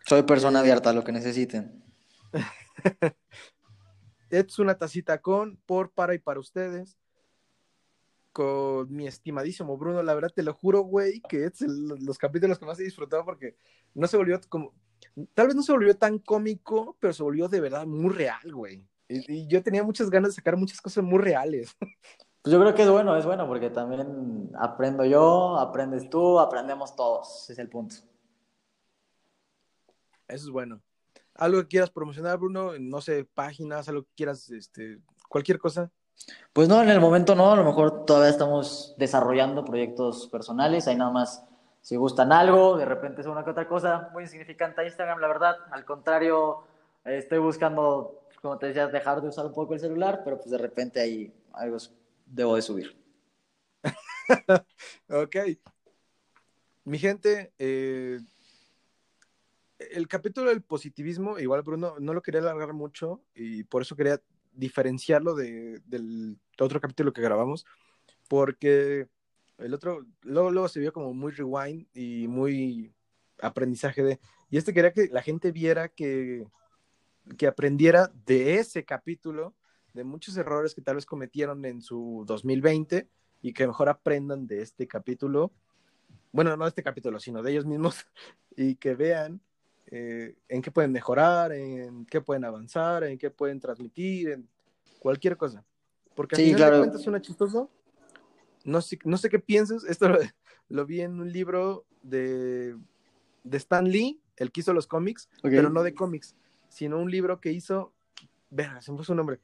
Soy persona abierta a lo que necesiten. es una tacita con, por, para y para ustedes. Con mi estimadísimo Bruno, la verdad te lo juro, güey, que es el- los capítulos que más he disfrutado porque no se volvió como, tal vez no se volvió tan cómico, pero se volvió de verdad muy real, güey. Y, y yo tenía muchas ganas de sacar muchas cosas muy reales. Pues yo creo que es bueno, es bueno, porque también aprendo yo, aprendes tú, aprendemos todos. Es el punto. Eso es bueno. Algo que quieras promocionar, Bruno, no sé, páginas, algo que quieras, este, cualquier cosa. Pues no, en el momento no, a lo mejor todavía estamos desarrollando proyectos personales, ahí nada más si gustan algo, de repente es una que otra cosa muy insignificante a Instagram, la verdad, al contrario, estoy buscando, como te decía, dejar de usar un poco el celular, pero pues de repente ahí algo debo de subir. Ok. Mi gente, eh, el capítulo del positivismo, igual Bruno, no lo quería alargar mucho y por eso quería diferenciarlo de, del otro capítulo que grabamos, porque el otro, luego, luego se vio como muy rewind y muy aprendizaje de... Y este quería que la gente viera que, que aprendiera de ese capítulo, de muchos errores que tal vez cometieron en su 2020 y que mejor aprendan de este capítulo, bueno, no de este capítulo, sino de ellos mismos, y que vean eh, en qué pueden mejorar, en qué pueden avanzar, en qué pueden transmitir, en cualquier cosa. Porque al Sí, final claro. de cuentas suena chistoso. No sé, no sé qué piensas, esto lo, lo vi en un libro de, de Stan Lee, el que hizo los cómics, pero no de cómics, sino un libro que hizo, verga, se me fue su nombre,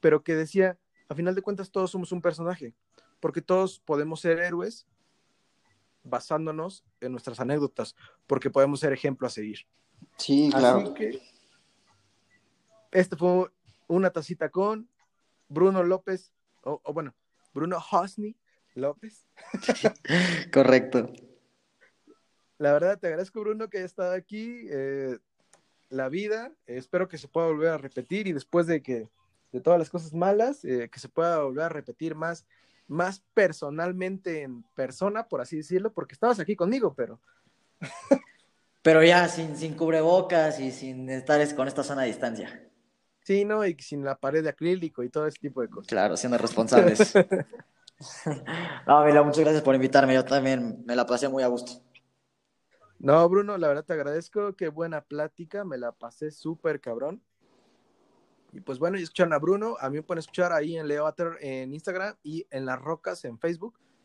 pero que decía, a final de cuentas todos somos un personaje, porque todos podemos ser héroes basándonos en nuestras anécdotas, porque podemos ser ejemplo a seguir. Sí, Así que este fue una tacita con Bruno López, o, o bueno, Bruno Hosni López. correcto. La verdad, te agradezco, Bruno, que hayas estado aquí. eh, la vida, eh, espero que se pueda volver a repetir y después de que de todas las cosas malas, eh, que se pueda volver a repetir más, más personalmente en persona, por así decirlo, porque estabas aquí conmigo, pero Pero ya sin, sin cubrebocas y sin estar es- con esta sana distancia. sí, ¿no? Y sin la pared de acrílico y todo ese tipo de cosas. Claro, siendo responsables. no, Mila, muchas gracias por invitarme. Yo también me la pasé muy a gusto. No, Bruno, la verdad te agradezco, qué buena plática, me la pasé súper cabrón. Y pues bueno, y escucharon a Bruno, a mí me pueden escuchar ahí en Leo Ater en Instagram y en Las Rocas en Facebook.